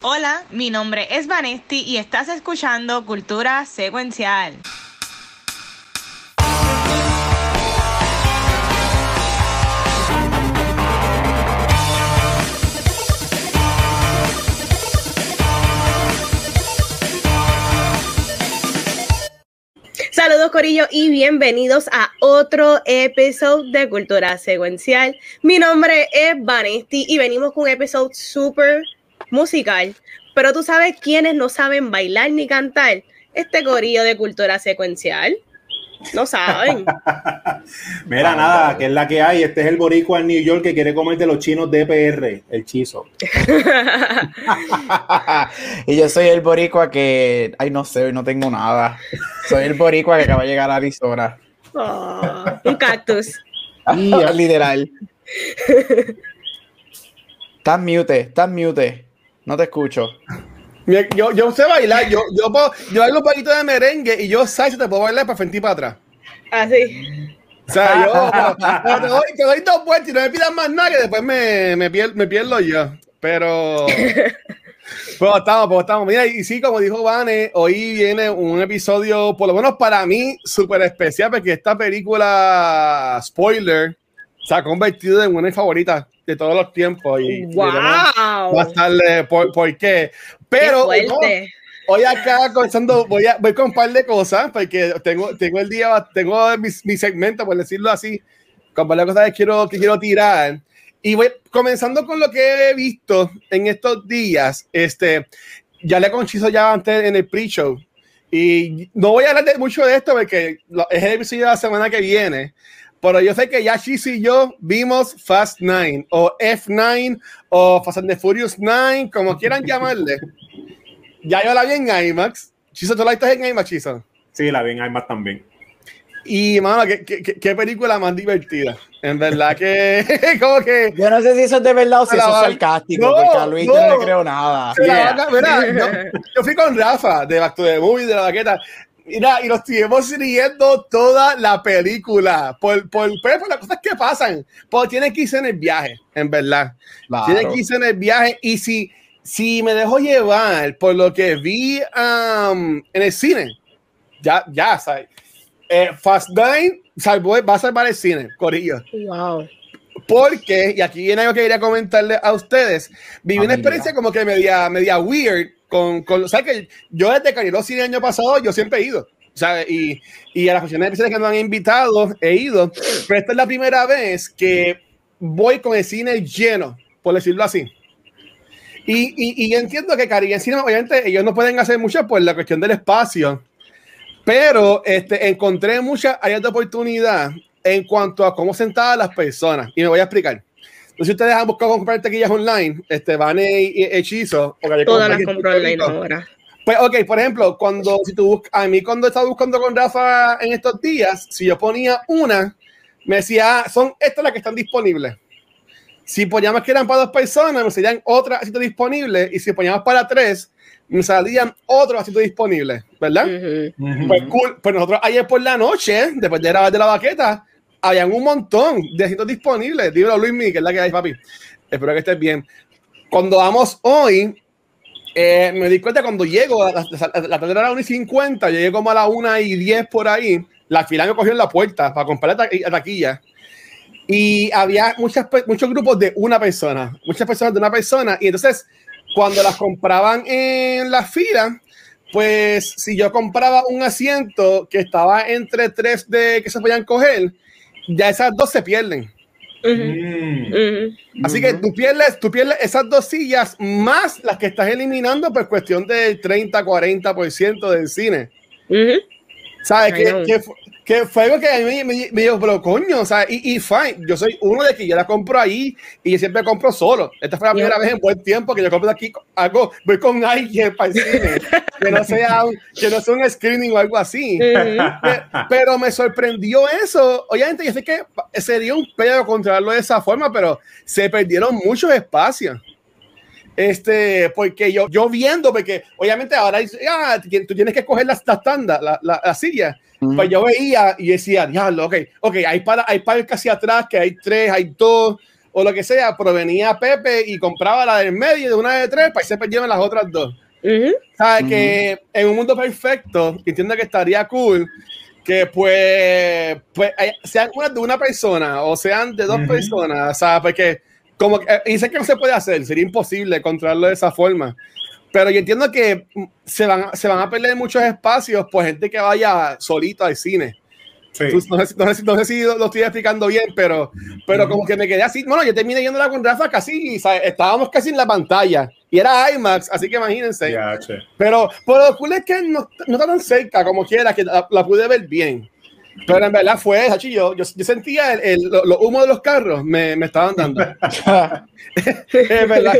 Hola, mi nombre es Vanesti y estás escuchando Cultura Secuencial. Saludos Corillo y bienvenidos a otro episodio de Cultura Secuencial. Mi nombre es Vanesti y venimos con un episodio súper musical, pero tú sabes quiénes no saben bailar ni cantar. Este corillo de cultura secuencial. No saben. Mira, nada, que es la que hay. Este es el boricua en New York que quiere comer de los chinos de PR, el chizo. y yo soy el boricua que, ay, no sé, no tengo nada. Soy el boricua que acaba de llegar a Arizona. Oh, un cactus. Y literal. Estás mute, estás mute. No te escucho. Yo, yo sé bailar, yo, yo, puedo, yo bailo un poquito de merengue y yo sé te puedo bailar para frente y para atrás. Así. O sea, yo te, doy, te, doy, dos vueltas y no me pidas más nada que después me, me, pierdo, me pierdo yo. Pero. Pues estamos, pues estamos. Mira, y sí, como dijo Vane, hoy viene un episodio, por lo menos para mí, súper especial, porque esta película, spoiler, se ha convertido en una de mis favoritas de todos los tiempos. Y, wow. va a estarle por, por, qué. Pero hoy acá comenzando, voy, a, voy con un par de cosas, porque tengo, tengo el día, tengo mi, mi segmento, por decirlo así, con varias cosas que quiero, que quiero tirar. Y voy comenzando con lo que he visto en estos días. Este, ya le conchizo ya antes en el pre-show. Y no voy a hablar de mucho de esto porque es el episodio de la semana que viene. Pero yo sé que ya Chis y yo vimos Fast 9 o F9 o Fast and the Furious 9, como quieran llamarle. Ya yo la vi en IMAX. Chiso, ¿tú la viste en IMAX, Chiso? Sí, la vi en IMAX también. Y, mano, ¿qué, qué, qué película más divertida. En verdad que, como que. Yo no sé si eso es de verdad o si eso es sarcástico, no, porque a Luis no, no le creo nada. Yeah. Mira, yo, yo, fui con Rafa de Back to the Movie, de la vaqueta. Mira, y nos estuvimos riendo toda la película por, por, pues, por, las cosas que pasan. Porque tiene que irse en el viaje, en verdad. Claro. Tiene que irse en el viaje. Y si, si me dejo llevar por lo que vi um, en el cine, ya, ya, ¿sabes? Eh, Fast Nine salvó, va a salvar el cine, Corillo. Wow. Porque, y aquí viene algo que quería comentarle a ustedes, viví una experiencia como que media, media weird con, con, que yo desde cine el año pasado, yo siempre he ido. Sea, y, y a las funciones especiales que me han invitado, he ido. Pero esta es la primera vez que voy con el cine lleno, por decirlo así. Y, y, y entiendo que Caribe Cine, obviamente, ellos no pueden hacer mucho por la cuestión del espacio. Pero este, encontré muchas áreas de oportunidad en cuanto a cómo sentaban las personas. Y me voy a explicar. Entonces, si ustedes han buscado comprar taquillas online, este, van y hechizo. Todas las compro online ahora. Pues, ok, por ejemplo, cuando, si tú buscas, a mí cuando estaba buscando con Rafa en estos días, si yo ponía una, me decía, ah, son estas las que están disponibles. Si poníamos que eran para dos personas, me salían otras asientos disponibles. Y si poníamos para tres, me salían otros asientos disponibles, ¿verdad? Uh -huh. Pues cool. Pues nosotros ayer por la noche, después de grabar de la baqueta, habían un montón de asientos disponibles. Dímelo, Luis Miguel, la que hay, papi. Espero que estés bien. Cuando vamos hoy, eh, me di cuenta cuando llego, la, la, la tarde era 1 y 50, llegué como a la 1 y 10 por ahí, la fila me cogió en la puerta para comprar la, la taquilla. Y había muchas, muchos grupos de una persona, muchas personas de una persona. Y entonces, cuando las compraban en la fila, pues si yo compraba un asiento que estaba entre tres de que se podían coger, ya esas dos se pierden. Uh -huh. Uh -huh. Así que tú pierdes, tú pierdes esas dos sillas más las que estás eliminando por cuestión del 30-40% del cine. Uh -huh. ¿Sabes? Que, que, que, fue algo que a mí me, me, dijo, pero coño, sea, y, y, fine, yo soy uno de que yo la compro ahí y yo siempre compro solo. Esta fue la primera vez en buen tiempo que yo compro aquí algo, voy con alguien para el cine, que no sea un, que no sea un screening o algo así. Uh -huh. pero, pero, me sorprendió eso. Obviamente, yo sé que sería un pedo controlarlo de esa forma, pero se perdieron muchos espacios. Este, porque yo, yo viendo, porque obviamente ahora ah, tú tienes que coger las, las tandas, la, la, la silla. Uh -huh. Pues yo veía y decía, diablo, ok, ok, hay para, hay para casi atrás, que hay tres, hay dos, o lo que sea, provenía Pepe y compraba la del medio de una de tres para que se perdieran las otras dos. Ujú. ¿Sabes? Que en un mundo perfecto, entiendo que estaría cool que pues, pues eh, sean una de una persona o sean de dos personas, ¿sabes? Porque como que, eh, y sé que no se puede hacer, sería imposible controlarlo de esa forma. Pero yo entiendo que mm, se van, se van a perder muchos espacios por gente que vaya solito al cine. Sí. No sé, si- no sé no sé si lo estoy explicando bien, pero, pero como que me quedé así. Bueno, yo terminé yéndola con Rafa casi, ¿sabes? estábamos casi en la pantalla y era IMAX, así que imagínense. Che. Pero, pero lo cool es que no, no está tan cerca como quiera, que la, la pude ver bien. Pero en verdad fue, Hachi, yo, yo, yo sentía el, el, lo- los humos de los carros, me, me estaban dando. es verdad.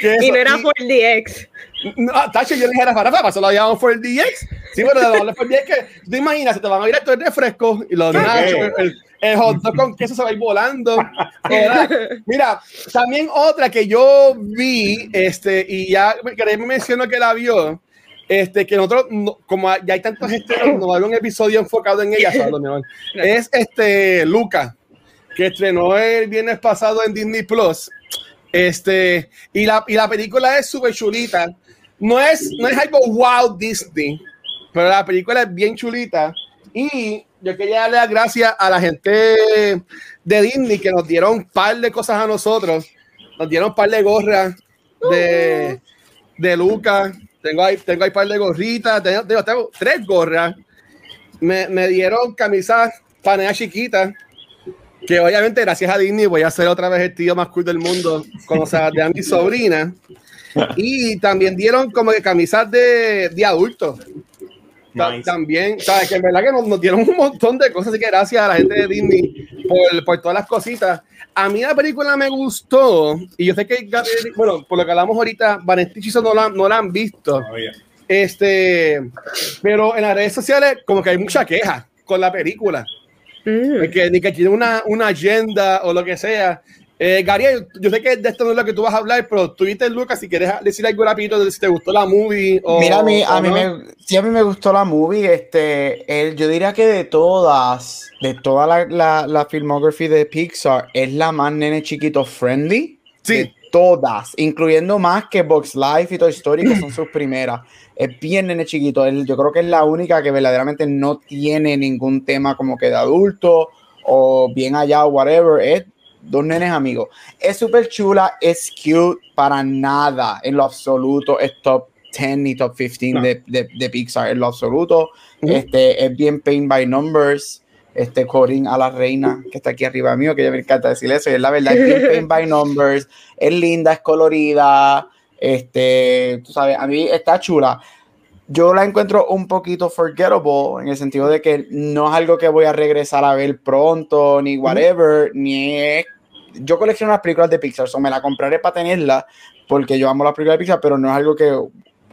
que Y no era y- por DX. no, Tacho, yo le dije a Rafa, Rafa, solo llamamos por el DX. Sí, pero de darle por el DX, que tú te imaginas, se te van a ir estos refrescos y los nachos, el, el hot dog con queso se va a ir volando. ¿verdad? Mira, también otra que yo vi, este, y ya me me mencionó que la vio, este, que nosotros, no- como ya hay tantos estrenos, no va a haber un episodio enfocado en ella, es este, Luca, que estrenó el viernes pasado en Disney Plus. Este, y la, y la película es súper chulita. No es, no es algo wow Disney, pero la película es bien chulita. Y yo quería darle las gracias a la gente de Disney que nos dieron un par de cosas a nosotros. Nos dieron un par de gorras de, de Luca. Tengo ahí, tengo ahí par de gorritas. Tengo, tengo- tengo tres gorras. Me, me dieron camisas paneas chiquitas. Que obviamente, gracias a Disney, voy a ser otra vez el tío más cool del mundo. Como se de a mi sobrina. Y también dieron como que camisas de, de adultos. Ta- Nice. También, sabes que en verdad que nos, nos dieron un montón de cosas, así que gracias a la gente de Disney por, por todas las cositas. A mí la película me gustó, y yo sé que, bueno, por lo que hablamos ahorita, Vanessa y Chizo no la, no la han visto, este, pero en las redes sociales como que hay mucha queja con la película, Mm. que, ni que tiene una, una agenda o lo que sea. Eh, Gary, yo sé que de esto no es lo que tú vas a hablar, pero tú viste, Lucas, si quieres decir algo rapidito de si te gustó la movie o... Mira, a mí, a mí no. me, sí, a mí me gustó la movie. Este, el- yo diría que de todas, de toda la, la, la filmography de Pixar, es la más nene chiquito friendly. Sí. De todas, incluyendo más que Box Life y Toy Story, que son sus primeras. Es bien nene chiquito. El- yo creo que es la única que verdaderamente no tiene ningún tema como que de adulto o bien allá o whatever. Es dos nenes amigos. Es súper chula, es cute, para nada, en lo absoluto, es top 10 ni top 15 No. de, de, de Pixar, en lo absoluto. Ujú. este, es bien paint by numbers. Este Corin a la reina que está aquí arriba mío, que ya me encanta decir eso, y es la verdad, es bien paint by numbers, es linda, es colorida, este, tú sabes, a mí está chula. Yo la encuentro un poquito forgettable en el sentido de que no es algo que voy a regresar a ver pronto, ni whatever, ni es yo colecciono las películas de Pixar, so me la compraré para tenerla, porque yo amo las películas de Pixar, pero no es algo que,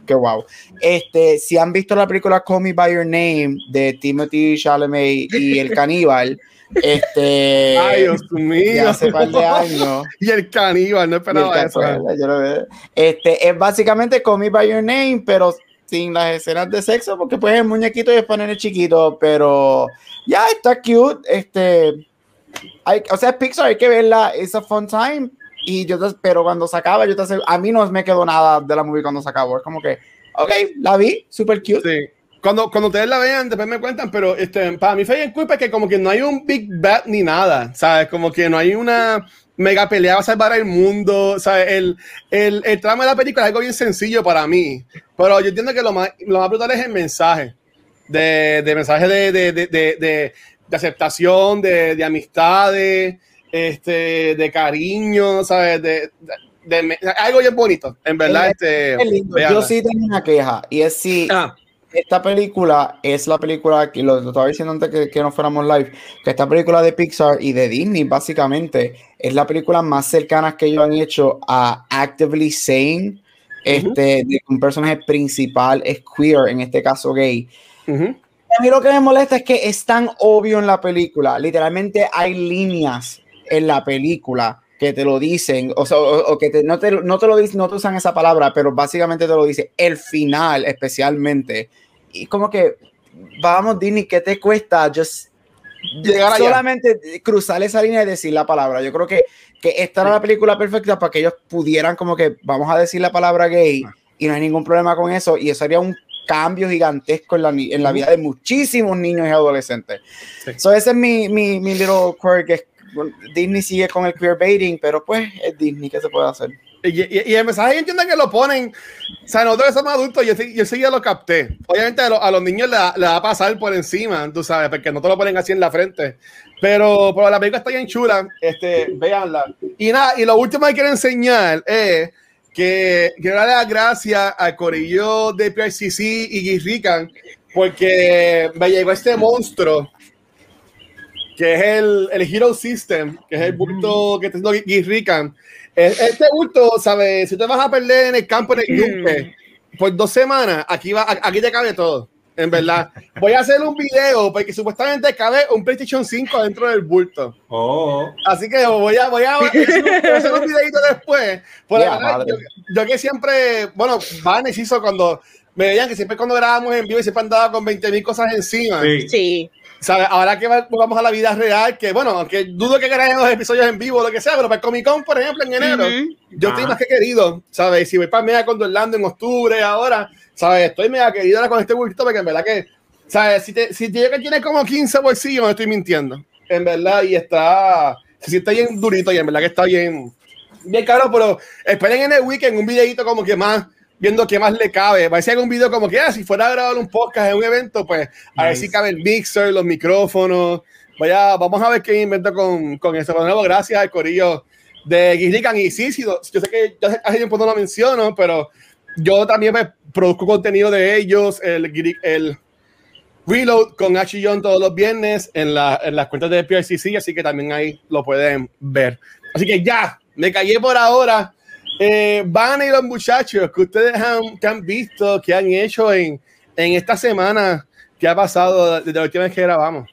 que wow. Este, si han visto la película Call Me By Your Name de Timothy Chalamet y el caníbal, este, Ay, Dios mío. hace par de años. y el caníbal, no esperaba eso. Este, es básicamente Call Me By Your Name, pero sin las escenas de sexo, porque pues el muñequito y es poner el chiquito, pero ya está cute, este, hay, o sea, es Pixar, hay que verla, es a fun time, y yo, te- pero cuando se acaba, yo te a mí no me quedó nada de la movie cuando se acabó, es como que, ok, la vi, super cute, Sí. Cuando, cuando ustedes la vean, después me cuentan, pero este, para mí fue bien culpa que como que no hay un big bad ni nada, ¿sabes? Como que no hay una mega pelea a salvar el mundo, ¿sabes? El, el, el trama de la película es algo bien sencillo para mí, pero yo entiendo que lo más, lo más brutal es el mensaje, de, de mensaje de, de, de, de, de- de aceptación, de, de amistades, este, de cariño, ¿sabes? De, de- de- algo bien bonito, en verdad. Es- este, Qué lindo. Yo sí tengo una queja, y es si Ah, esta película es la película que lo, lo estaba diciendo antes que, que no fuéramos live, que esta película de Pixar y de Disney básicamente es la película más cercana que ellos han hecho a actively saying este, de que un personaje principal es queer, en este caso gay. ujú. A mí lo que me molesta es que es tan obvio en la película, literalmente hay líneas en la película que te lo dicen, o sea, o, o que te- no, te, no te lo dicen, no te usan esa palabra, pero básicamente te lo dice, el final especialmente, y como que, vamos Disney, ¿qué te cuesta just Llegar allá. solamente cruzar esa línea y decir la palabra? Yo creo que que esta era la película perfecta para que ellos pudieran como que, vamos a decir la palabra gay y no hay ningún problema con eso y eso haría un cambio gigantesco en la, en la vida de muchísimos niños y adolescentes. Sí. So ese es mi, mi, mi little quirk. es- Disney sigue con el queerbaiting, pero pues es Disney, ¿qué se puede hacer? Y, y- y el mensaje yo entiendo que lo ponen. O sea, nosotros que somos adultos, yo, sí- yo sí ya lo capté. Obviamente a, lo- a los niños le, le va a pasar por encima, tú sabes, porque no te lo ponen así en la frente. Pero, pero la película está bien chula. Este, véanla. Y nada, y lo último que quiero enseñar es que quiero darle las gracias al corillo de PRCC y Guirrican porque me llegó este monstruo que es el, el Hero System, que es el bulto que está haciendo Guirrican. Este bulto, ¿sabes? Si te vas a perder en el campo, en el yunque, por dos semanas, aquí, va, aquí te cabe todo. En verdad, voy a hacer un video porque supuestamente cabe un PlayStation 5 dentro del bulto. Oh, Así que voy a, voy a, voy a hacer un videito después. Por verdad, yo, yo que siempre, bueno, Vanes hizo cuando me veían que siempre cuando grabábamos en vivo y siempre andaba con 20 mil cosas encima. sí. Sí. ¿Sabes? Ahora que va- vamos a la vida real, que bueno, aunque dudo que graben los episodios en vivo o lo que sea, pero para el Comic Con, por ejemplo, en enero, Ujú. yo estoy Ah. más que querido, ¿sabes? Si voy para Mega con Orlando en octubre ahora, ¿sabes? Estoy mega querido ahora con este bultito porque en verdad que, ¿sabes? Si te, si te digo que tiene como 15 bolsillos, no estoy mintiendo. En verdad, y está, se siente bien durito y en verdad que está bien, bien caro, pero esperen en el weekend un videito como que más, viendo qué más le cabe. Va a ser un video como que, ah, si fuera a grabar un podcast en un evento, pues a ver Nice. si cabe el mixer, los micrófonos. Vaya, vamos a ver qué invento con, con eso. Pero nuevo, gracias al corillo de Guirrican. Y sí, sí, yo sé que ya hace tiempo no lo menciono, pero yo también pues, produzco contenido de ellos, el, el Reload con Ashi John todos los viernes en, la- en las cuentas de PRCC, así que también ahí lo pueden ver. Así que ya, me callé por ahora. Eh, van y los muchachos que ustedes han, que han visto, que han hecho en, en esta semana que ha pasado desde la última vez que grabamos.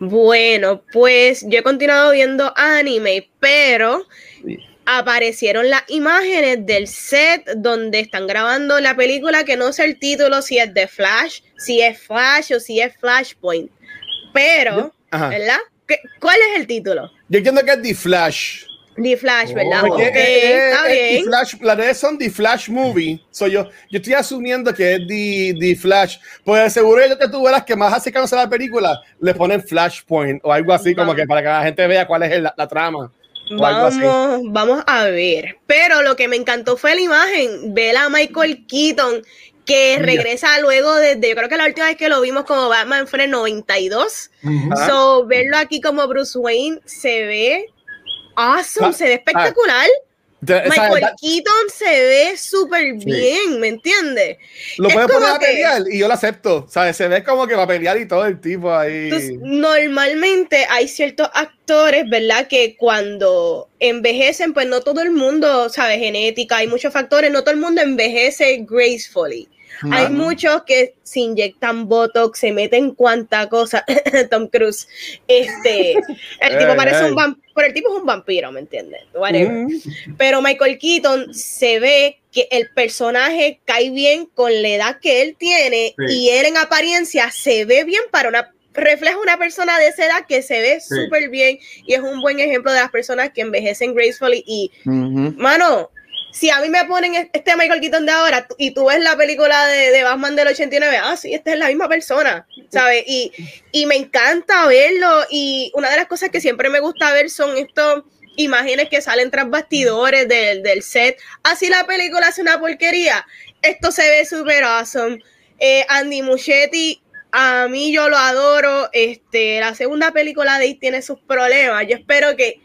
Bueno, pues yo he continuado viendo anime, pero aparecieron las imágenes del set donde están grabando la película, que no sé el título, si es de Flash, si es Flash o si es Flashpoint. Pero, Ajá. ¿verdad? ¿Qué- ¿Cuál es el título? Yo entiendo que es The Flash. The Flash, ¿verdad? Oh. Está es The bien. Flash, las redes son The Flash Movie. So yo, yo estoy asumiendo que es The, The Flash. Pues seguro yo que tú verás que más así que no sea la película, le ponen Flashpoint o algo así, como que para que la gente vea cuál es el- la, la trama. o algo así. Vamos, vamos a ver. Pero lo que me encantó fue la imagen. Ver a Michael Keaton que regresa luego desde, yo creo que la última vez que lo vimos como Batman fue en el 92. Ujú. Ajá. So, verlo aquí como Bruce Wayne se ve awesome, Ah, se ve espectacular. O sea, Michael Keaton se ve súper bien, ¿me entiendes? lo es puedes poner a que- pelear y yo lo acepto. ¿sabes? Se ve como que va a pelear y todo el tipo ahí. Entonces, normalmente hay ciertos actores, ¿verdad? Que cuando envejecen, pues no todo el mundo, sabe, genética, hay muchos factores, no todo el mundo envejece gracefully. Hay muchos que se inyectan botox, se meten cuanta cosa. Tom Cruise. Este, el tipo parece un vampiro, pero el tipo es un vampiro, ¿me entiendes? Mm. Pero Michael Keaton se ve que el personaje cae bien con la edad que él tiene Sí. y él en apariencia se ve bien para una refleja una persona de esa edad que se ve Sí. súper bien y es un buen ejemplo de las personas que envejecen gracefully y mano si a mí me ponen este Michael Keaton de ahora y tú ves la película de, de Batman del 89, ah, sí, esta es la misma persona, ¿sabes? Y, y me encanta verlo y una de las cosas que siempre me gusta ver son estos imágenes que salen tras bastidores del, del set. Así la película hace una porquería. Esto se ve súper awesome. Eh, Andy Muschietti, a mí yo lo adoro. Este, la segunda película de It tiene sus problemas. Yo espero que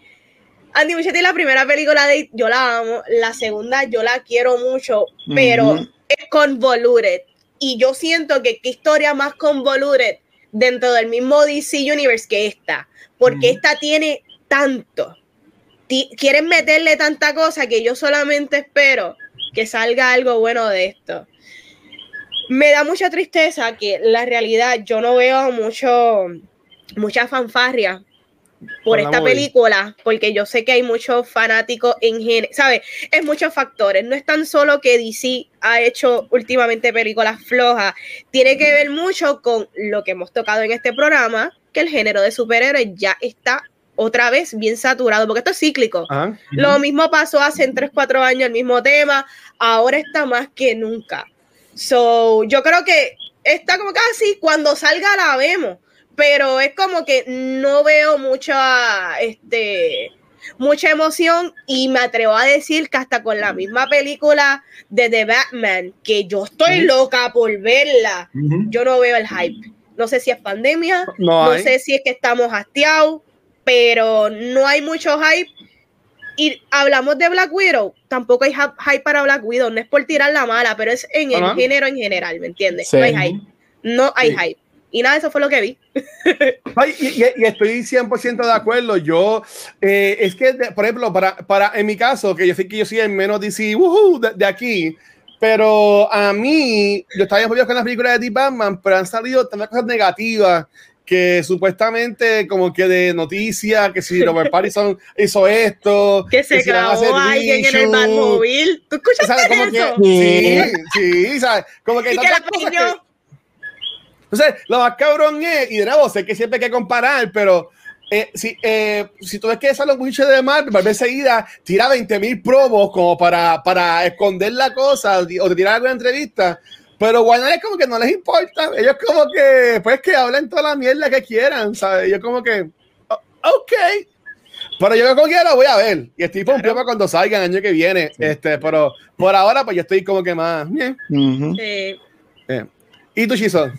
Andy Muschietti, la primera película de It, yo la amo. La segunda, yo la quiero mucho, pero Ujú. es convoluted. Y yo siento que qué historia más convoluted dentro del mismo DC Universe que esta. Porque esta tiene tanto. Ti- Quieren meterle tanta cosa que yo solamente espero que salga algo bueno de esto. Me da mucha tristeza que la realidad yo no veo mucho, mucha fanfarria por esta movie. película, porque yo sé que hay muchos fanáticos en general, ¿sabes? Es muchos factores, no es tan solo que DC ha hecho últimamente películas flojas, tiene que ver mucho con lo que hemos tocado en este programa, que el género de superhéroes ya está otra vez bien saturado, porque esto es cíclico. Ajá. Lo mismo pasó hace 3, 4 años, el mismo tema, ahora está más que nunca. So, yo creo que está como casi cuando salga la vemos, pero es como que no veo mucha, este, mucha emoción y me atrevo a decir que hasta con la misma película de The Batman, que yo estoy loca por verla, yo no veo el hype. No sé si es pandemia, No sé si es que estamos hastiados, pero no hay mucho hype. Y hablamos de Black Widow, tampoco hay hy- hype para Black Widow, no es por tirar la mala, pero es en el género en general, ¿me entiendes? Sí. No hay hype, no hay Sí. hype. Y nada, eso fue lo que vi. Ay, y, y- estoy 100% de acuerdo. Yo, eh, es que, por ejemplo, para, para, en mi caso, que yo sé que yo soy el menos DC woohoo, de, de aquí, pero a mí, yo estaba envolvido con las películas de The Batman, pero han salido tantas cosas negativas que supuestamente como que de noticia, que si Robert Pattinson hizo esto, Que se si van a grabó alguien en el Batmobile. ¿Tú escuchaste ¿sabes? Como que, eso? sí, sí, ¿sabes? Como que Y que la. Entonces, lo más cabrón es, y de nuevo, sé que siempre hay que comparar, pero eh, si, eh, si tú ves que sale un bicho de Marvel, Marvel enseguida tira 20 mil promos como para, para esconder la cosa o te tirar alguna entrevista. Pero Warner es como que no les importa. Ellos como que, pues que hablen toda la mierda que quieran, ¿sabes? Yo como que, "O- ok. Pero yo como quiera lo voy a ver. Y estoy pompeado para cuando salga el año que viene. Este, pero por ahora, pues yo estoy como que más. Ujú. Eh, eh. ¿Y tú, Chizo?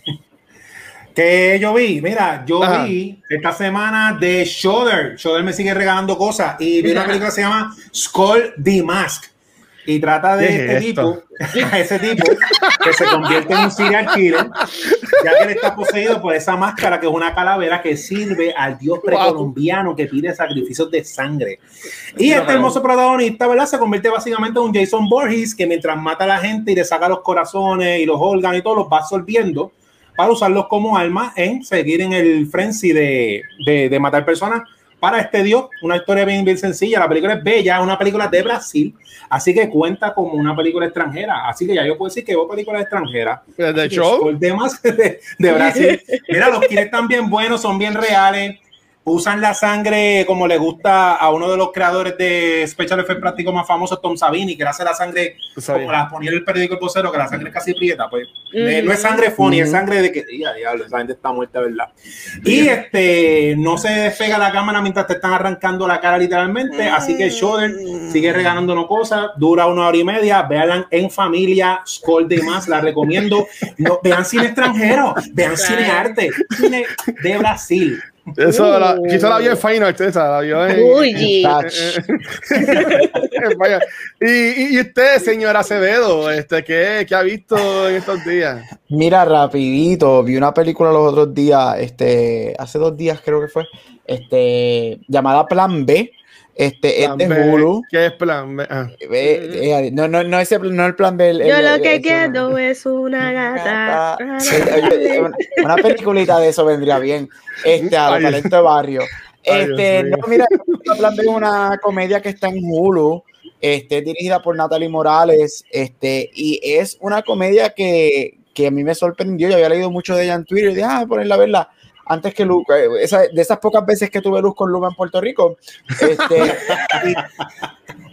Que yo vi, mira, yo Ajá. vi esta semana de Shudder. Shudder me sigue regalando cosas y vi una película que se llama Skull the Mask y trata de ¿Qué este esto? tipo, a ese tipo que se convierte en un serial killer, ya que él está poseído por esa máscara que es una calavera que sirve al dios precolombiano que pide sacrificios de sangre. Y este hermoso protagonista, ¿verdad? Se convierte básicamente en un Jason Voorhees que mientras mata a la gente y le saca los corazones y los órganos y todo, los va absorbiendo para usarlos como armas en seguir en el frenzy de, de, de matar personas para este dios. Una historia bien, bien sencilla. La película es bella, es una película de Brasil, así que cuenta como una película extranjera. Así que ya yo puedo decir que veo películas extranjeras. ¿De show? Skull Demás de, de Brasil. Mira, los kills están bien buenos, son bien reales. Usan la sangre como le gusta a uno de los creadores de Special Effects prácticos más famosos, Tom Savini, que le hace la sangre como la ponía en el periódico El Vocero, que la sangre es casi prieta. Pues eh, no es sangre funny, es Ujú. sangre de que, ya, diablo, esa gente está muerta, ¿verdad? Y este, no se despega la cámara mientras te están arrancando la cara literalmente, así que Shudder sigue regalándonos cosas, dura una hora y media, véanla en familia, Skull de más, la recomiendo. No, vean cine extranjero, vean cine arte, cine de Brasil. Eso, la, Chizo la vio en Final esa, la vio en, Uy, y, y, y usted, señor Acevedo, este, ¿qué, ¿qué ha visto en estos días? Mira, rapidito, vi una película los otros días, este, hace dos días creo que fue, este, llamada Plan B, este, es de Plan B, Hulu. ¿Qué es plan B? Ah. Eh, eh, no, no, no, ese, no el plan B. el- yo el- lo el- que el- quiero es una gata. Una, una peliculita de eso vendría bien. Este, a los de barrio. Este, no, mira, Plan B es una comedia que está en Hulu, este, dirigida por Natalie Morales, este, y es una comedia que, que a mí me sorprendió. Yo había leído mucho de ella en Twitter y dije, ah, ponerla a verla. Antes que Luz, eh, esa- de esas pocas veces que tuve luz con Luma en Puerto Rico, este,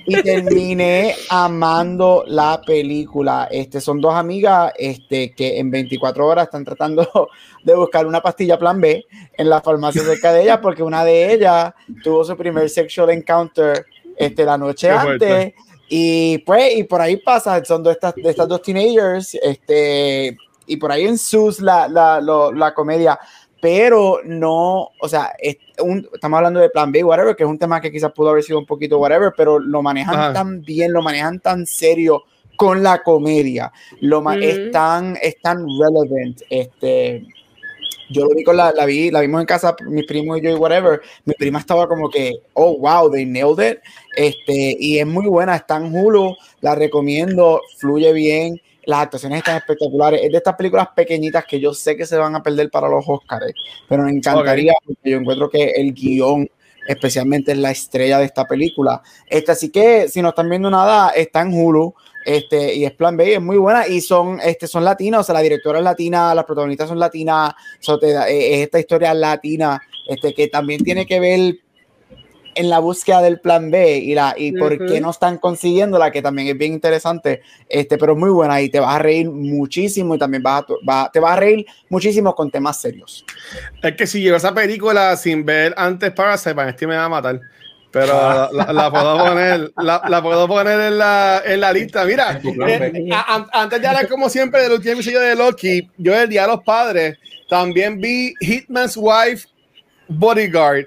y, y terminé amando la película. Este, son dos amigas este, que en 24 horas están tratando de buscar una pastilla plan B en la farmacia cerca de ellas, porque una de ellas tuvo su primer sexual encounter este, la noche Qué antes. fuerte. Y pues, y por ahí pasa, son de estas, de estas dos teenagers, este, y por ahí en sus la, la, lo- la comedia, pero no, o sea, es un- estamos hablando de plan B, whatever, que es un tema que quizás pudo haber sido un poquito whatever, pero lo manejan Ajá. tan bien, lo manejan tan serio con la comedia, lo Ujú. es, tan, es tan relevant, este, yo lo vi con la, la vi, la vimos en casa, mis primos y yo y whatever, mi prima estaba como que, oh wow, they nailed it, este, y es muy buena, está en Hulu, la recomiendo, fluye bien, las actuaciones están espectaculares, es de estas películas pequeñitas que yo sé que se van a perder para los Oscars, pero me encantaría, porque yo encuentro que el guion especialmente es la estrella de esta película. Este, así que si no están viendo nada, está en Hulu. Este, y es Plan B, es muy buena. Y son, este, son latinos, o sea, la directora es latina, las protagonistas son latinas, so te da- eh, es esta historia latina, este, que también tiene que ver en la búsqueda del plan B y, la, y por qué no están consiguiéndola, que también es bien interesante, este, pero es muy buena y te vas a reír muchísimo y también vas a, va- te vas a reír muchísimo con temas serios. Es que si llevo esa película sin ver antes Parasite, Vanesti me va a matar. Pero Ah. la, la puedo poner, la, la puedo poner en la, en la lista. Mira, eh, a- an- antes de hablar como siempre del último episodio de Loki, yo el Día de los Padres también vi Hitman's Wife Bodyguard.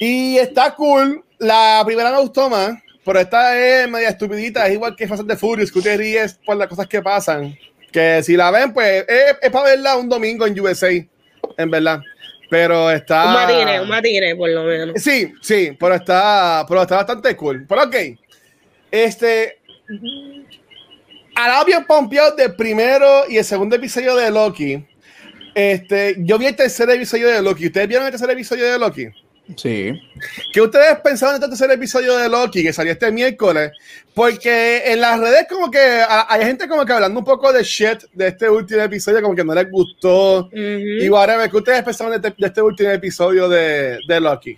Y está cool. La primera me gustó más, pero esta es media estupidita. Es igual que Fast the Furious, que usted ríes por las cosas que pasan. Que si la ven, pues es, es para verla un domingo en USA, en verdad. Pero está. Un matine, un matine, por lo menos. Sí, sí, pero está, pero está bastante cool. Pero ok. Este. Ahora bien pompeado del primero y el segundo episodio de Loki. Este, yo vi el tercer episodio de Loki. ¿Ustedes vieron el tercer episodio de Loki? Sí. ¿Qué ustedes pensaban de este tercer episodio de Loki que salió este miércoles? Porque en las redes como que a- hay gente como que hablando un poco de shit de este último episodio, como que no les gustó. Ujú. Y whatever, ¿qué ustedes pensaban de este, de este último episodio de, de Loki?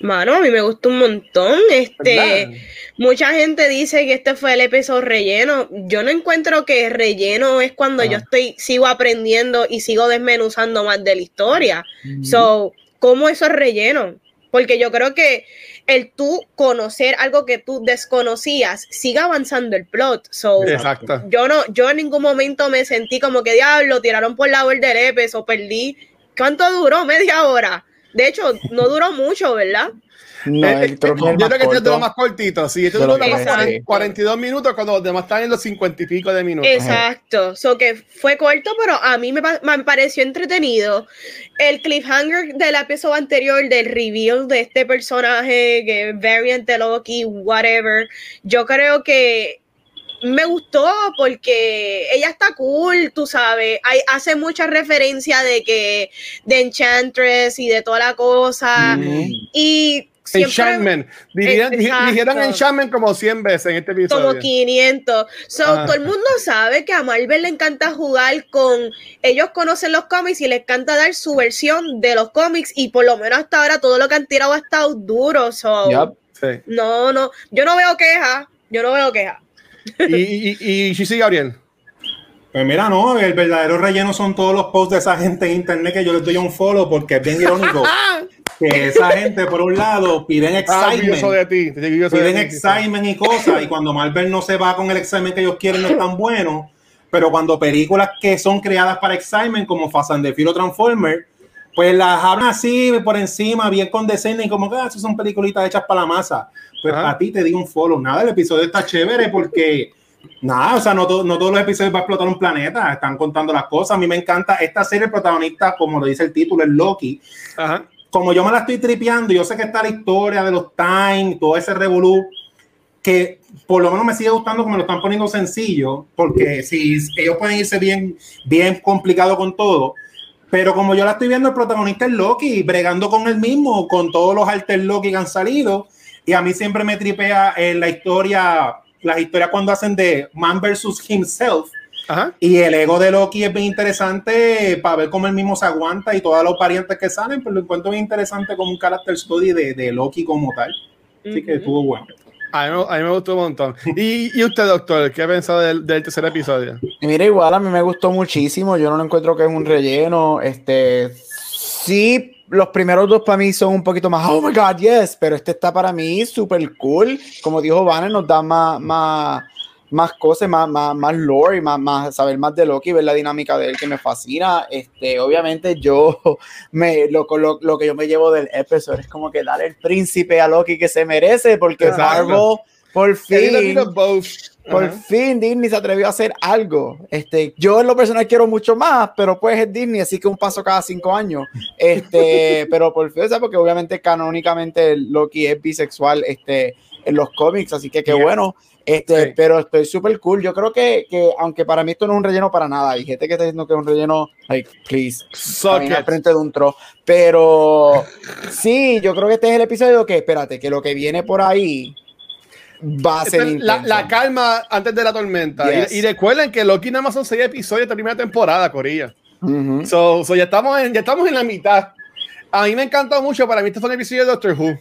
Mano, a mí me gustó un montón. Este, ¿Verdad? mucha gente dice que este fue el episodio relleno. Yo no encuentro que relleno es cuando Ajá. yo estoy, sigo aprendiendo y sigo desmenuzando más de la historia. So, ¿cómo eso es relleno? Porque yo creo que el tú conocer algo que tú desconocías sigue avanzando el plot. So, Exacto. yo no, yo en ningún momento me sentí como que diablo, tiraron por la borda del EPES o perdí. ¿Cuánto duró? Media hora. De hecho, no duró mucho, ¿verdad? No, Eh, el- eh, yo creo que este es de lo más cortito. Sí, este es, más sí. 42 minutos cuando los demás están en los 50 y pico de minutos. Exacto. So que fue corto, pero a mí me, me pareció entretenido. El cliffhanger del episodio anterior, del reveal de este personaje, que es variant de Loki, whatever. Yo creo que me gustó porque ella está cool, tú sabes. Hay, hace mucha referencia de que de Enchantress y de toda la cosa. Y. Enchantment. Dijeron Enchantment como 100 veces en este episodio. como 500. So, Ajá. todo el mundo sabe que a Marvel le encanta jugar con. Ellos conocen los cómics y les encanta dar su versión de los cómics. Y por lo menos hasta ahora todo lo que han tirado ha estado duro. So. Sí. no, no. Yo no veo queja. Yo no veo queja. Y, y, y, Gabriel. Pues mira, no, el verdadero relleno son todos los posts de esa gente en internet que yo les doy un follow porque es bien irónico que esa gente, por un lado, piden Ah, orgulloso de excitement, ti. De piden ti. excitement y cosas, y cuando Marvel no se va con el excitement que ellos quieren, no es tan bueno. Pero cuando películas que son creadas para excitement, como Fast and the Furious Transformer, pues las hablan así por encima, bien condescendentes, y como que ah, esas son peliculitas hechas para la masa. Pues Ajá. a ti te di un follow. Nada, el episodio está chévere porque Nada, o sea, no, to- no todos los episodios va a explotar un planeta, están contando las cosas. A mí me encanta esta serie, el protagonista, como lo dice el título, es Loki. Ajá. Como yo me la estoy tripeando, yo sé que está la historia de los Time, todo ese revolú, que por lo menos me sigue gustando como lo están poniendo sencillo, porque si ellos pueden irse bien, bien complicado con todo. Pero como yo la estoy viendo, el protagonista es Loki, bregando con él mismo, con todos los alter Loki que han salido. Y a mí siempre me tripea en la historia, las historias cuando hacen de Man versus himself. Ajá. Y el ego de Loki es bien interesante para ver cómo él mismo se aguanta y todos los parientes que salen, pero lo encuentro bien interesante como un character study de, de Loki como tal. Así que Ujú. estuvo bueno. A mí, me- a mí me gustó un montón. ¿Y, y usted, doctor, qué ha pensado del, del tercer episodio? Mira, igual a mí me gustó muchísimo. Yo no lo encuentro que es un relleno. Este, sí, los primeros dos para mí son un poquito más, oh my god, yes, pero este está para mí súper cool. Como dijo Vanna, nos da más, más, más cosas, más, más, más lore más, más saber más de Loki, ver la dinámica de él que me fascina. Este, obviamente, yo me lo, lo, lo que yo me llevo del episodio es como que darle el príncipe a Loki que se merece, porque Exacto. Marvel por fin. Por Ajá. fin Disney se atrevió a hacer algo. Este, yo en lo personal quiero mucho más, pero pues es Disney, así que un paso cada cinco años. Este, pero por fin, o sea, porque obviamente canónicamente Loki es bisexual este, en los cómics, así que qué Yeah. bueno. Este, Sí. pero estoy súper cool. Yo creo que, que, aunque para mí esto no es un relleno para nada, hay gente que está diciendo que es un relleno, like, please, al frente de un tro. Pero sí, yo creo que este es el episodio que, espérate, que lo que viene por ahí va a ser Esta la, la calma antes de la tormenta. Yes. Y, y recuerden que Loki nada más son seis episodios de la primera temporada, Corilla. Ujú. So, so ya, estamos en, ya estamos en la mitad. A mí me encantó mucho. Para mí, este fue un episodio de Doctor Who.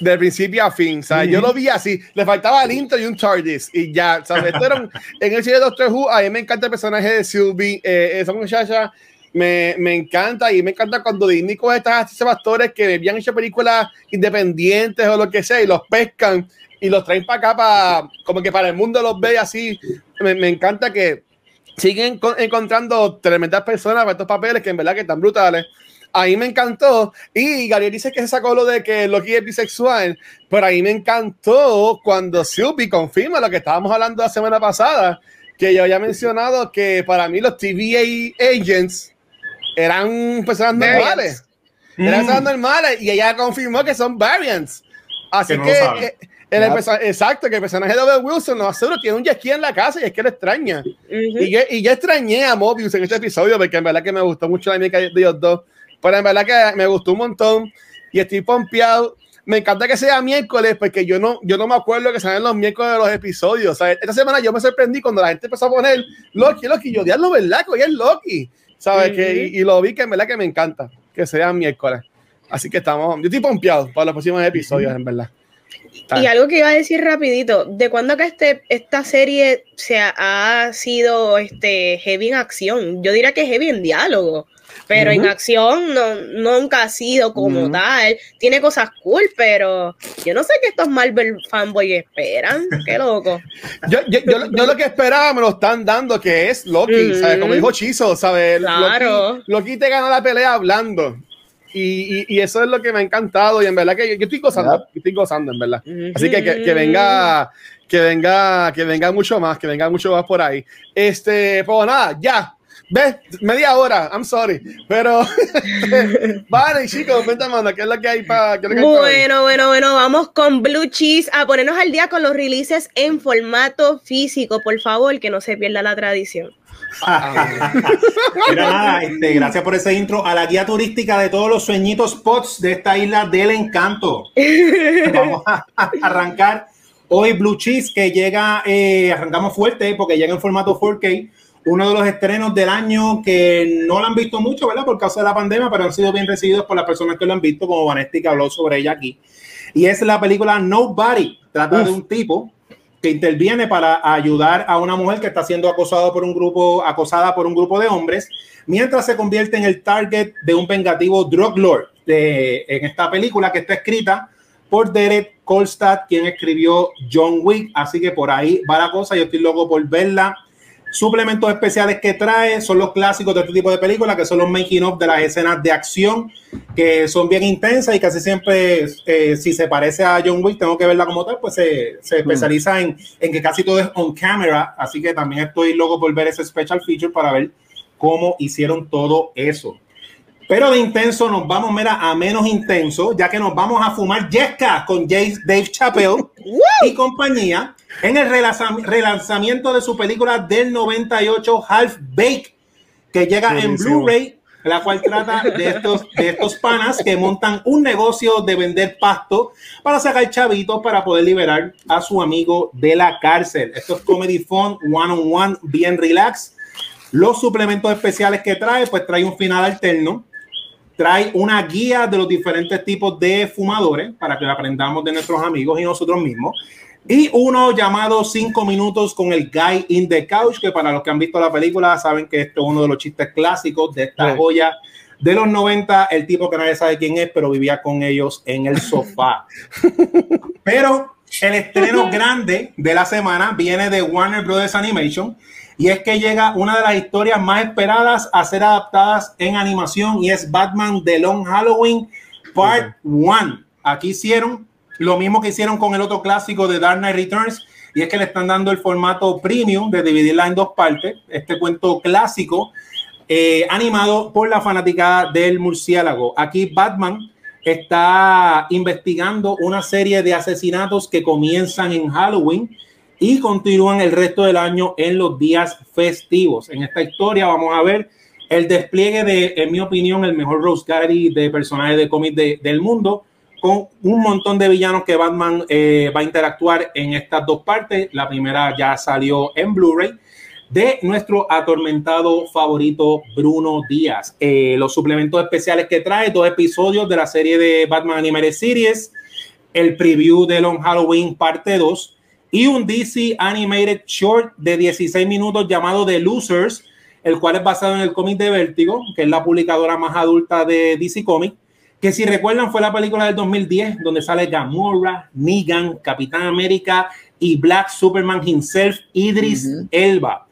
De principio a fin. ¿sabes? Yo lo vi así, le faltaba el intro y un TARDIS y ya, ¿sabes? Esto era un- en el cine de Doctor Who, a mí me encanta el personaje de Sylvie, eh, esa muchacha me, me encanta y me encanta cuando Disney coge estas actores que habían hecho películas independientes o lo que sea y los pescan y los traen para acá, para, como que para el mundo los ve así. Me, me encanta que siguen co- encontrando tremendas personas para estos papeles que en verdad que están brutales. A mí me encantó. Y Gabriel dice que se sacó lo de que Loki es bisexual, pero a mí me encantó cuando Sylvie confirma lo que estábamos hablando la semana pasada, que yo había mencionado que para mí los TVA agents eran personas normales. Eran Mm. personas normales y ella confirmó que son variants. Así Que no que, eh, el exacto, que el personaje de Owen Wilson no seguro tiene un jet ski en la casa y es que lo extraña. Ujú. Y yo, y yo extrañé a Mobius en este episodio porque en verdad que me gustó mucho la dinámica de ellos dos. Pero en verdad que me gustó un montón y estoy pompeado. Me encanta que sea miércoles porque yo no, yo no me acuerdo que sean los miércoles de los episodios. O sea, esta semana yo me sorprendí cuando la gente empezó a poner Loki, Loki. Yo, diablo, ¿verdad? Que hoy es Loki. ¿Sabes? que, y, y lo vi que en verdad que me encanta que sea miércoles. Así que estamos, yo estoy pompeado para los próximos episodios, en verdad. Y algo que iba a decir rapidito, ¿de cuándo que este, esta serie se ha, ha sido este, heavy en acción? Yo diría que heavy en diálogo, pero en acción no, nunca ha sido como tal. Tiene cosas cool, pero yo no sé qué estos Marvel fanboys esperan. Qué loco. Yo, yo, yo, yo lo que esperaba me lo están dando, que es Loki. ¿sabes? Como dijo Chizo, ¿sabes? Claro. Loki, Loki te gana la pelea hablando. Y, y, y eso es lo que me ha encantado. Y en verdad que yo, estoy gozando, estoy gozando, en verdad. Así que, que, que venga, que venga, que venga mucho más, que venga mucho más por ahí. Este, pues nada, ya. ¿Ves? Media hora, I'm sorry. Pero, vale, chicos, vente, manda, ¿qué es lo que hay para. qué es lo que hay para hoy? Bueno, bueno, bueno, vamos con Blue Cheese a ponernos al día con los releases en formato físico, por favor, que no se pierda la tradición. Mira, nada, este, gracias por ese intro a la guía turística de todos los sueñitos spots de esta isla del encanto. Vamos a, a arrancar hoy Blue Cheese, que llega, eh, arrancamos fuerte porque llega en formato 4K. Uno de los estrenos del año que no lo han visto mucho, ¿verdad? Por causa de la pandemia, pero han sido bien recibidos por las personas que lo han visto, como Vanesti, que habló sobre ella aquí. Y es la película Nobody. Trata de un tipo que interviene para ayudar a una mujer que está siendo acosada por un grupo, acosada por un grupo de hombres, mientras se convierte en el target de un vengativo drug lord de, en esta película que está escrita por Derek Kolstad, quien escribió John Wick. Así que por ahí va la cosa. Yo estoy loco por verla. Suplementos especiales que trae son los clásicos de este tipo de películas, que son los making of de las escenas de acción, que son bien intensas y casi siempre, eh, si se parece a John Wick, tengo que verla como tal, pues se, se especializa en, en que casi todo es on camera. Así que también estoy loco por ver ese special feature para ver cómo hicieron todo eso. Pero de intenso nos vamos, mira, a menos intenso, ya que nos vamos a fumar Jessica con Dave Chappelle y compañía en el relanzam- relanzamiento de su película del 98, Half Bake, que llega en Buenísimo. Blu-ray, la cual trata de estos, de estos panas que montan un negocio de vender pasto para sacar chavitos para poder liberar a su amigo de la cárcel. Esto es comedy fun, one on one, bien relax. Los suplementos especiales que trae, pues trae un final alterno, trae una guía de los diferentes tipos de fumadores para que aprendamos de nuestros amigos y nosotros mismos. Y uno llamado 5 minutos con el Guy in the Couch, que para los que han visto la película saben que esto es uno de los chistes clásicos de esta Sí. joya de los 90, el tipo que nadie sabe quién es, pero vivía con ellos en el sofá. Pero el estreno grande de la semana viene de Warner Brothers Animation y es que llega una de las historias más esperadas a ser adaptadas en animación y es Batman The Long Halloween Part 1. Aquí hicieron lo mismo que hicieron con el otro clásico de Dark Knight Returns y es que le están dando el formato premium de dividirla en dos partes. Este cuento clásico eh, animado por la fanaticada del murciélago. Aquí Batman está investigando una serie de asesinatos que comienzan en Halloween y continúan el resto del año en los días festivos. En esta historia vamos a ver el despliegue de, en mi opinión, el mejor Rose Gallery de personajes de cómic de- del mundo, con un montón de villanos que Batman eh, va a interactuar en estas dos partes. La primera ya salió en Blu-ray de nuestro atormentado favorito Bruno Díaz. Eh, los suplementos especiales que trae, dos episodios de la serie de Batman Animated Series, el preview de Long Halloween parte 2 y un DC Animated Short de 16 minutos llamado The Losers, el cual es basado en el cómic de Vértigo, que es la publicadora más adulta de DC Comics, que si recuerdan fue la película del 2010 donde sale Gamora, Negan, Capitán América y Black Superman himself, Idris Elba.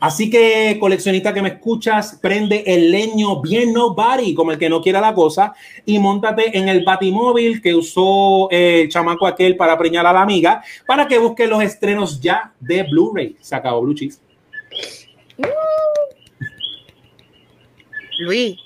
Así que, coleccionista que me escuchas, prende el leño bien nobody, como el que no quiera la cosa, y montate en el batimóvil que usó el chamaco aquel para preñar a la amiga, para que busque los estrenos ya de Blu-ray. Se acabó Blue Cheese. Luis,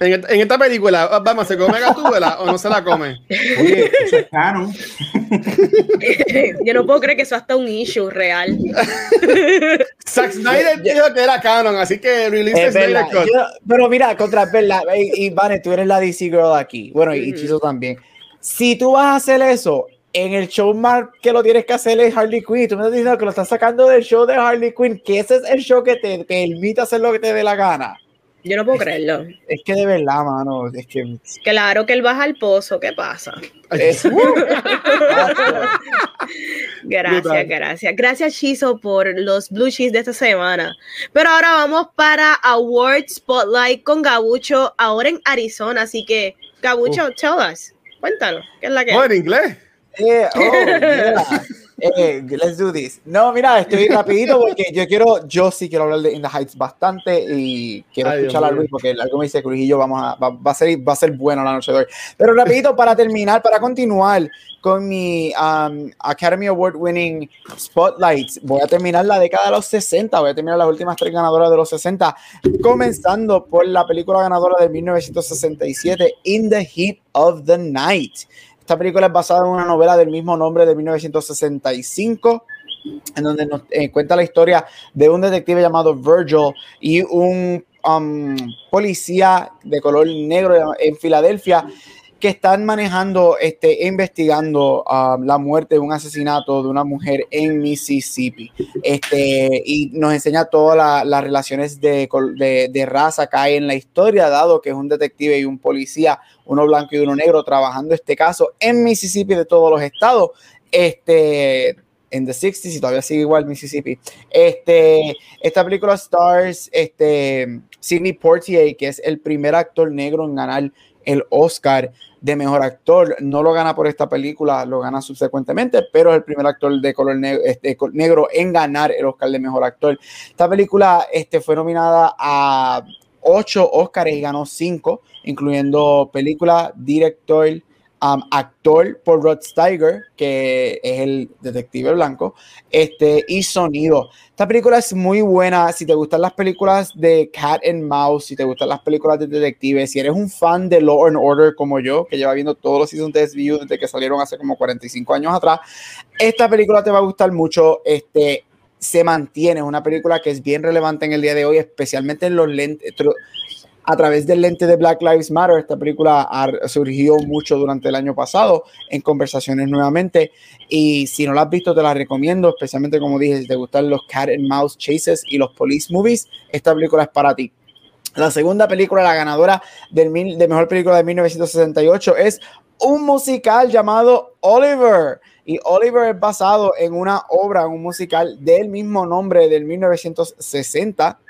En, en esta película, vamos, ¿se come Gatúbela o no se la come? Oye, eso es canon. yo no puedo creer que eso hasta un issue real. Zack Snyder dijo que era canon, así que release Es Snyder verdad. Cut. Yo- pero mira, contra verdad. Y, y Vane, tú eres la DC Girl aquí. Bueno, y Mm. Chizo también. Si tú vas a hacer eso, en el show más que lo tienes que hacer es Harley Quinn. Tú me estás diciendo que lo estás sacando del show de Harley Quinn, que ese es el show que te permite hacer lo que te dé la gana. Yo no puedo creerlo. Es que de verdad, mano, es que Claro que él baja al pozo, ¿qué pasa? es- Gracias, gracias. Gracias, Chizo, por los blue cheese de esta semana. Pero ahora vamos para Award Spotlight con Gabucho, ahora en Arizona. Así que, Gabucho, tell us. Cuéntanos, ¿qué es la que Oh, en inglés. Eh, oh, yeah. Eh, let's do this. No, mira, estoy rapidito porque yo quiero, yo sí quiero hablar de In the Heights bastante y quiero Ay, escuchar a. Luis porque algo me dice Luis y yo vamos a, va, va a ser, va a ser bueno la noche de hoy. Pero rapidito para terminar, para continuar con mi um, Academy Award winning Spotlights, voy a terminar la década de los 60, voy a terminar las últimas tres ganadoras de los 60, comenzando por la película ganadora de 1967, In the Heat of the Night. Esta película es basada en una novela del mismo nombre de 1965, en donde nos eh, cuenta la historia de un detective llamado Virgil y un um, policía de color negro en Filadelfia que están manejando este, e investigando um, la muerte de un asesinato de una mujer en Mississippi. Este, y nos enseña todas la- las relaciones de, de, raza que hay en la historia, dado que es un detective y un policía, uno blanco y uno negro, trabajando este caso en Mississippi de todos los estados. Este, en the 60s y todavía sigue igual Mississippi. Este, esta película stars este, Sidney Poitier, que es el primer actor negro en ganar el Oscar de mejor actor. No lo gana por esta película, lo gana subsecuentemente, pero es el primer actor de color este, negro en ganar el Oscar de mejor actor. Esta película este, fue nominada a ocho Oscars y ganó cinco, incluyendo película, director, um, actor por Rod Steiger, que es el detective blanco, este, y sonido. Esta película es muy buena. Si te gustan las películas de Cat and Mouse, si te gustan las películas de detectives, si eres un fan de Law and Order como yo, que lleva viendo todos los seasons de SVU desde que salieron hace como 45 años atrás, esta película te va a gustar mucho. Este, se mantiene, es una película que es bien relevante en el día de hoy, especialmente en los lentes a través del lente de Black Lives Matter. Esta película surgió mucho durante el año pasado en conversaciones nuevamente. Y si no la has visto, te la recomiendo, especialmente como dije, si te gustan los cat and mouse chases y los police movies, esta película es para ti. La segunda película, la ganadora del de mejor película de 1968, es un musical llamado Oliver. Y Oliver es basado en una obra, un musical del mismo nombre del 1960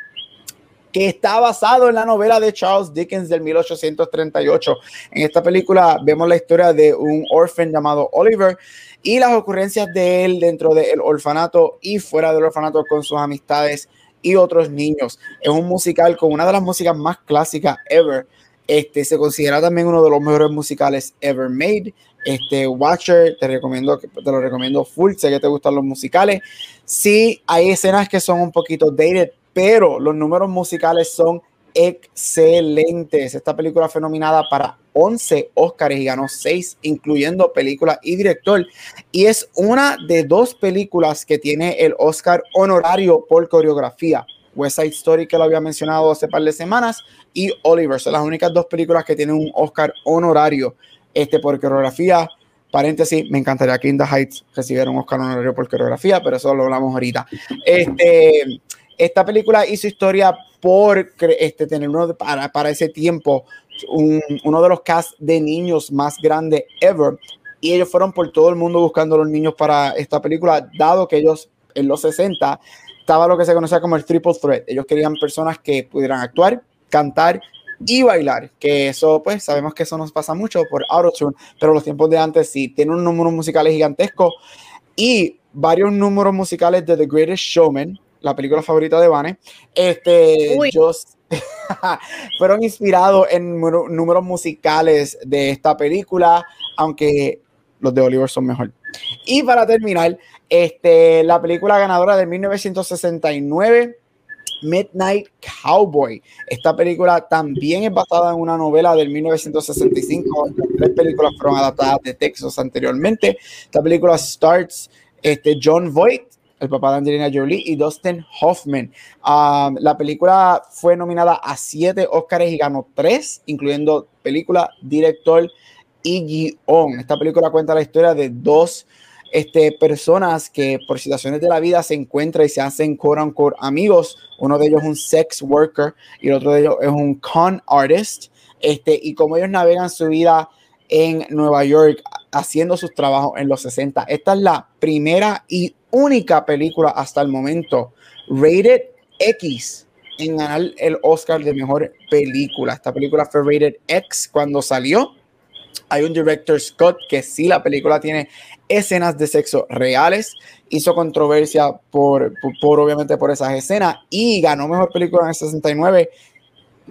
está basado en la novela de Charles Dickens del 1838. En esta película vemos la historia de un orphan llamado Oliver y las ocurrencias de él dentro del orfanato y fuera del orfanato con sus amistades y otros niños. Es un musical con una de las músicas más clásicas ever. Este se considera también uno de los mejores musicales ever made. Este Watcher, te recomiendo, te lo recomiendo full. Sé que te gustan los musicales. Sí, hay escenas que son un poquito dated, pero los números musicales son excelentes. Esta película fue nominada para 11 Oscars y ganó 6, incluyendo película y director. Y es una de dos películas que tiene el Oscar honorario por coreografía. West Side Story, que lo había mencionado hace par de semanas, y Oliver. Son las únicas dos películas que tienen un Oscar honorario este, por coreografía. Paréntesis, me encantaría que In the Heights recibiera un Oscar honorario por coreografía, pero eso lo hablamos ahorita. Este, esta película hizo historia por este, tener uno de- para, para ese tiempo un- uno de los cast de niños más grandes ever. Y ellos fueron por todo el mundo buscando a los niños para esta película, dado que ellos en los 60 estaba lo que se conocía como el triple threat. Ellos querían personas que pudieran actuar, cantar y bailar, que eso pues sabemos que eso nos pasa mucho por autotune, pero los tiempos de antes sí, tiene un número musical gigantesco y varios números musicales de The Greatest Showman, la película favorita de Vane, este, Uy. fueron inspirados en número- números musicales de esta película, aunque los de Oliver son mejor. Y para terminar, este, la película ganadora de 1969, Midnight Cowboy. Esta película también es basada en una novela del 1965. Las tres películas fueron adaptadas de Texas anteriormente. Esta película starts este, John Voight, el papá de Angelina Jolie, y Dustin Hoffman. Um, la película fue nominada a siete Oscars y ganó tres, incluyendo película, director y guion. Esta película cuenta la historia de dos este, personas que por situaciones de la vida se encuentran y se hacen quote unquote amigos. Uno de ellos es un sex worker y el otro de ellos es un con artist. Este, y como ellos navegan su vida en Nueva York haciendo sus trabajos en los 60. Esta es la primera y única película hasta el momento rated X en ganar el Oscar de mejor película. Esta película fue rated X cuando salió. Hay un director Scott que sí la película tiene escenas de sexo reales, hizo controversia por, por, por, obviamente por esas escenas y ganó mejor película en el 69.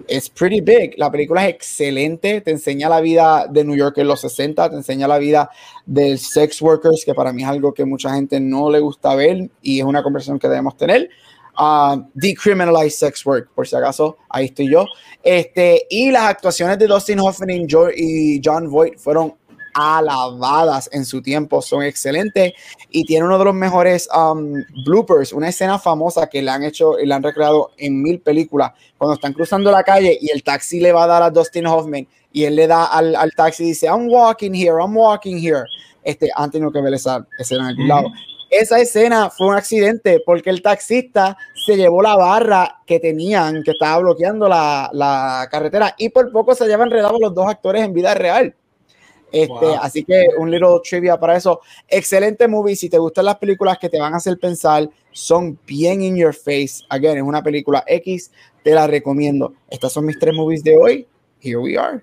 Es pretty big. La película es excelente. Te enseña la vida de New York en los 60, te enseña la vida del sex workers, que para mí es algo que mucha gente no le gusta ver y es una conversación que debemos tener. Uh, decriminalize sex work, por si acaso, ahí estoy yo. Este, y las actuaciones de Dustin Hoffman y, Jo- y John Voight fueron alabadas en su tiempo, son excelentes y tiene uno de los mejores um, bloopers, una escena famosa que le han hecho y la han recreado en mil películas, cuando están cruzando la calle y el taxi le va a dar a Dustin Hoffman y él le da al, al taxi y dice, I'm walking here, I'm walking here. Este, han tenido que ver esa escena en algún lado. Esa escena fue un accidente porque el taxista se llevó la barra que tenían, que estaba bloqueando la, la carretera y por poco se llevan enredados los dos actores en vida real. Este, Wow. Así que un little trivia para eso. Excelente movie. Si te gustan las películas que te van a hacer pensar, son bien in your face. Again, es una película X, te la recomiendo. Estas son mis tres movies de hoy. Here we are.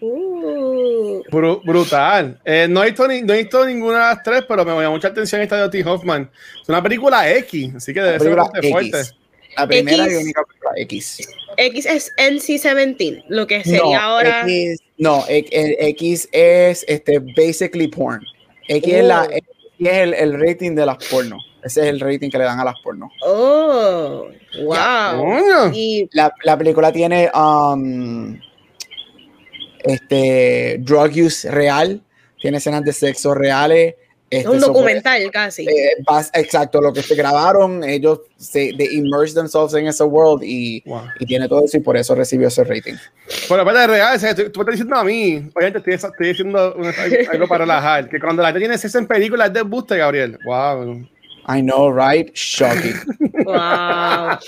Uh, Bru- brutal. Eh, no, he visto ni- no he visto ninguna de las tres, pero me llama mucha atención esta de Otis Hoffman. Es una película X, así que debe ser bastante fuerte. X. La primera X. y única película X. X es NC-17, lo que sería no, ahora. X, no, X, es este, basically porn. X es, la, Oh. X es el, el rating de las porno. Ese es el rating que le dan a las porno. Oh, wow. Coño. Y La, la película tiene um, este, drug use real, tiene escenas de sexo reales. Es Este, un documental casi. eh, bas- exacto, lo que se grabaron, ellos se they immerse themselves in ese world y, Wow. y tiene todo eso y por eso recibió ese rating. Bueno, pero es real, sea, tú, tú me estás diciendo a mí, obviamente estoy, estoy diciendo una- algo para relajar, que cuando la gente tiene en películas es de buste, Gabriel. Wow. I know, right? Shocking. Wow.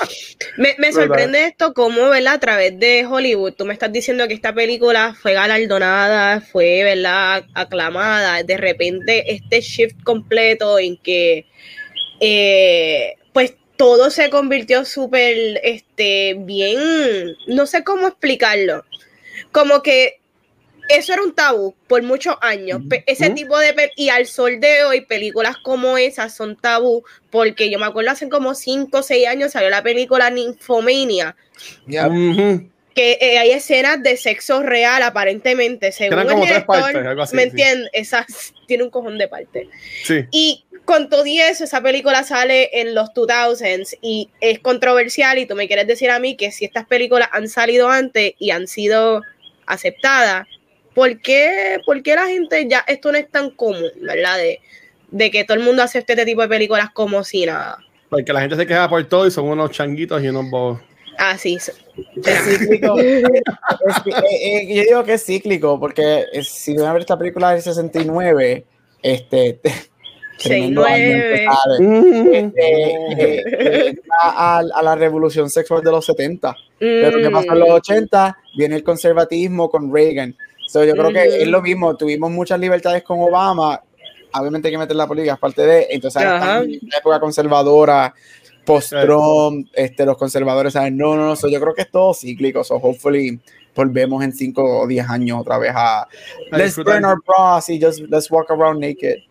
Me, me sorprende esto como, ¿verdad? A través de Hollywood, tú me estás diciendo que esta película fue galardonada, fue, ¿verdad? Aclamada. De repente, este shift completo en que, eh, pues, todo se convirtió súper, este, bien, no sé cómo explicarlo. Como que eso era un tabú por muchos años. Ese tipo de... Y al sol de hoy, películas como esas son tabú porque yo me acuerdo hace como 5 o 6 años salió la película Nymphomania, Yeah. Que eh, hay escenas de sexo real aparentemente, según el director, partes, algo así, ¿me sí. entiendes? Esas, tiene un cojón de parte. Sí. Y con todo y eso, esa película sale en los 2000s y es controversial y tú me quieres decir a mí que si estas películas han salido antes y han sido aceptadas, ¿por qué, por qué la gente ya, esto no es tan común, ¿verdad? De, de que todo el mundo acepte este tipo de películas como si nada. Porque la gente se queja por todo y son unos changuitos y unos bobos. Así. Es cíclico. Es- eh, eh, yo digo que es cíclico, porque eh, si van a ver esta película del 69, este, tremendo año 6-9. total. Mm. Este, eh, a, a la revolución sexual de los 70. Pero ¿qué pasa en los Mm, 80? Viene el conservatismo con Reagan. So, yo creo que es lo mismo. Tuvimos muchas libertades con Obama. Obviamente hay que meter la política, es parte de. Entonces, en una época conservadora, post-Trump, este, los conservadores saben, no, no, no. So, yo creo que es todo cíclico. So, hopefully, volvemos en 5 o 10 años otra vez a. Let's burn our bras y just let's walk around naked.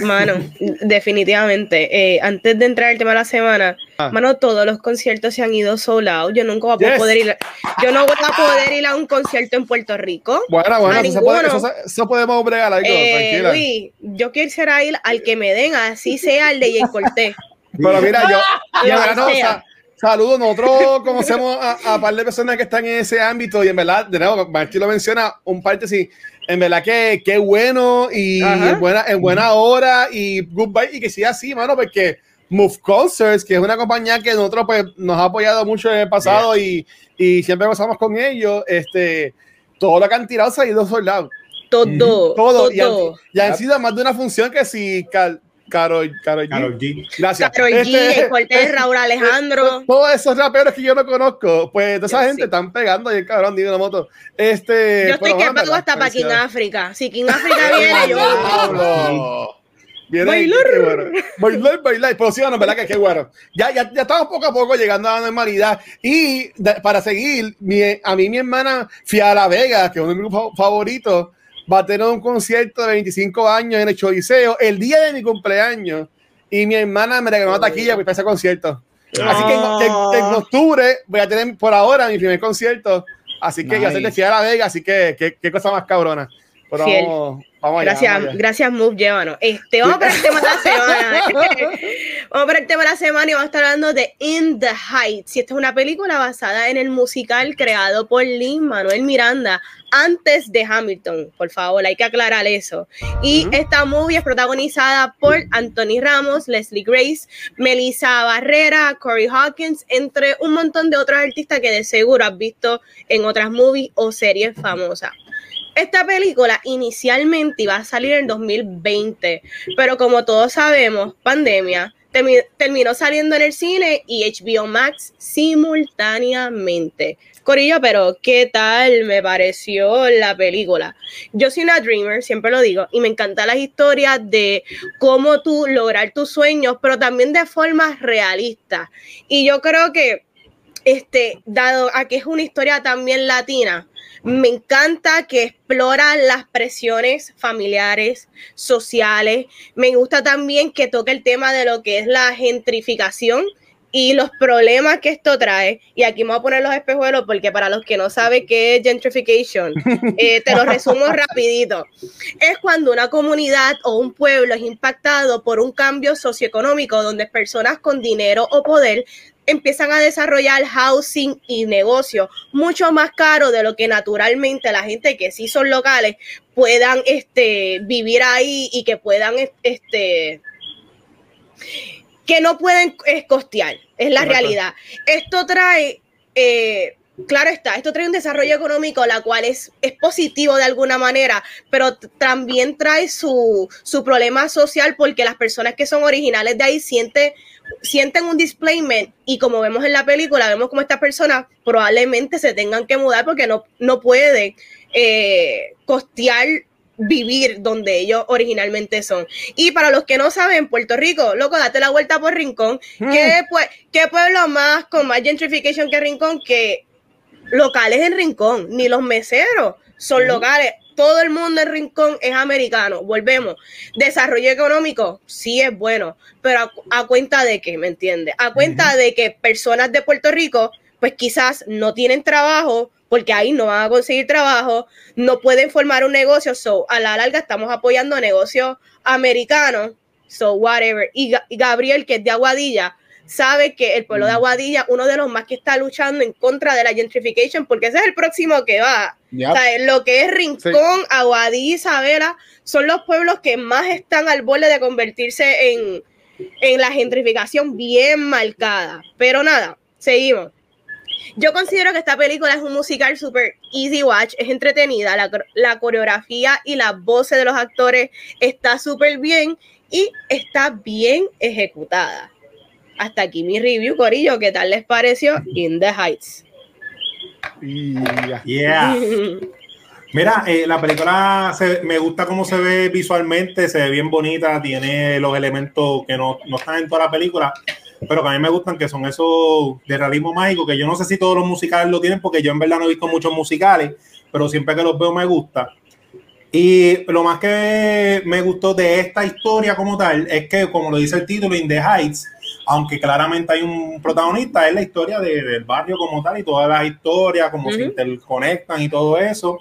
Mano, definitivamente. Eh, antes de entrar al tema de la semana, Ah. mano, todos los conciertos se han ido sold out. Yo nunca voy a Yes. poder ir. a- Yo no voy a poder ir a un concierto en Puerto Rico. Bueno, bueno, eso, puede- eso eso podemos bregar algo, Eh, tranquila. Luis, yo quisiera ir al que me den, así sea el de Jay Cortés. Pero mira, yo, yo, no, o sea. saludos, nosotros conocemos a, a un par de personas que están en ese ámbito y en verdad, de nuevo, Martín lo menciona, un parte sí, en verdad que qué bueno y Ajá. en buena, en buena hora y goodbye y que siga así, mano, porque Move Concerts, que es una compañía que nosotros pues nos ha apoyado mucho en el pasado y, y siempre pasamos con ellos, este, todo lo que han tirado se ha ido soldado. Todo, Todo, y han, todo. y han sido más de una función que si Car- Karol, Karol G. Gracias. Karol G, Este, Jay Cortés, Raúl Alejandro. todos esos raperos que yo no conozco, pues toda esa Yo gente sí. están pegando y el cabrón digo una moto. Este, Yo estoy pero, que bueno, pago hasta para King. África. Si King África viene, yo. Viene, Bailar. qué bueno. Bailar, bailar. Pero sí, bueno, verdad que qué bueno. Ya, ya, ya estamos poco a poco llegando a la normalidad. Y de- para seguir, mi- a mí mi hermana Fia La Vega, que es uno de mis grupos favoritos, va a tener un concierto de 25 años en el Choliseo el día de mi cumpleaños. Y mi hermana me regaló una taquilla para ese concierto. Así que en, Ah. en- en octubre voy a tener por ahora mi primer concierto. Así que ya se Nice. te a La Vega, así que qué, cosa más cabrona. Pero. Vamos, vamos allá, Gracias, vamos gracias, Move, llévanos. Este, vamos para el tema de la semana. vamos para el tema de la semana y vamos a estar hablando de In the Heights. Y esta es una película basada en el musical creado por Lin Manuel Miranda antes de Hamilton. Por favor, hay que aclarar eso. Y esta movie es protagonizada por Anthony Ramos, Leslie Grace, Melissa Barrera, Corey Hawkins, entre un montón de otros artistas que de seguro has visto en otras movies o series famosas. Esta película inicialmente iba a salir en 2020, pero como todos sabemos, pandemia, termi- terminó saliendo en el cine y HBO Max simultáneamente. Corillo, pero ¿qué tal me pareció la película? Yo soy una dreamer, siempre lo digo, y me encantan las historias de cómo tú lograr tus sueños, pero también de formas realistas. Y yo creo que, este, dado a que es una historia también latina, me encanta que explora las presiones familiares, sociales. Me gusta también que toca el tema de lo que es la gentrificación y los problemas que esto trae. Y aquí me voy a poner los espejuelos porque para los que no saben qué es gentrification, eh, te lo resumo rapidito. Es cuando una comunidad o un pueblo es impactado por un cambio socioeconómico donde personas con dinero o poder empiezan a desarrollar housing y negocios mucho más caro de lo que naturalmente la gente que sí son locales puedan este, vivir ahí y que puedan este, que no pueden costear, es la Correcto. realidad. Esto trae, eh, claro está, esto trae un desarrollo económico, la cual es, es positivo de alguna manera, pero también trae su, su problema social porque las personas que son originales de ahí sienten, sienten un displacement y como vemos en la película, vemos como estas personas probablemente se tengan que mudar porque no, no pueden eh, costear vivir donde ellos originalmente son. Y para los que no saben, Puerto Rico, loco, date la vuelta por Rincón. ¿Qué, pue- qué pueblo más con más gentrification que Rincón que locales en Rincón? Ni los meseros son locales. Todo el mundo en Rincón es americano. Volvemos. Desarrollo económico, sí es bueno, pero a, a cuenta de qué, ¿me entiendes? A cuenta de que personas de Puerto Rico, pues quizás no tienen trabajo, porque ahí no van a conseguir trabajo, no pueden formar un negocio, so a la larga estamos apoyando negocios americanos, so whatever. Y, y Gabriel, que es de Aguadilla, sabe que el pueblo de Aguadilla, uno de los más que está luchando en contra de la gentrification, porque ese es el próximo que va. Yep. O sea, lo que es Rincón, Aguadilla, Isabela, son los pueblos que más están al borde de convertirse en, en la gentrificación bien marcada. Pero nada, seguimos. Yo considero que esta película es un musical super easy watch, es entretenida, la, la coreografía y las voces de los actores está súper bien y está bien ejecutada. Hasta aquí mi review, Corillo. ¿Qué tal les pareció In the Heights? Yeah. Yeah. Mira, eh, la película se- me gusta cómo se ve visualmente, se ve bien bonita, tiene los elementos que no, no están en toda la película, pero que a mí me gustan, que son esos de realismo mágico, que yo no sé si todos los musicales lo tienen, porque yo en verdad no he visto muchos musicales, pero siempre que los veo me gusta. Y lo más que me gustó de esta historia como tal es que, como lo dice el título, In the Heights, aunque claramente hay un protagonista, es la historia de- del barrio como tal y todas las historias, cómo se Ujú. interconectan y todo eso.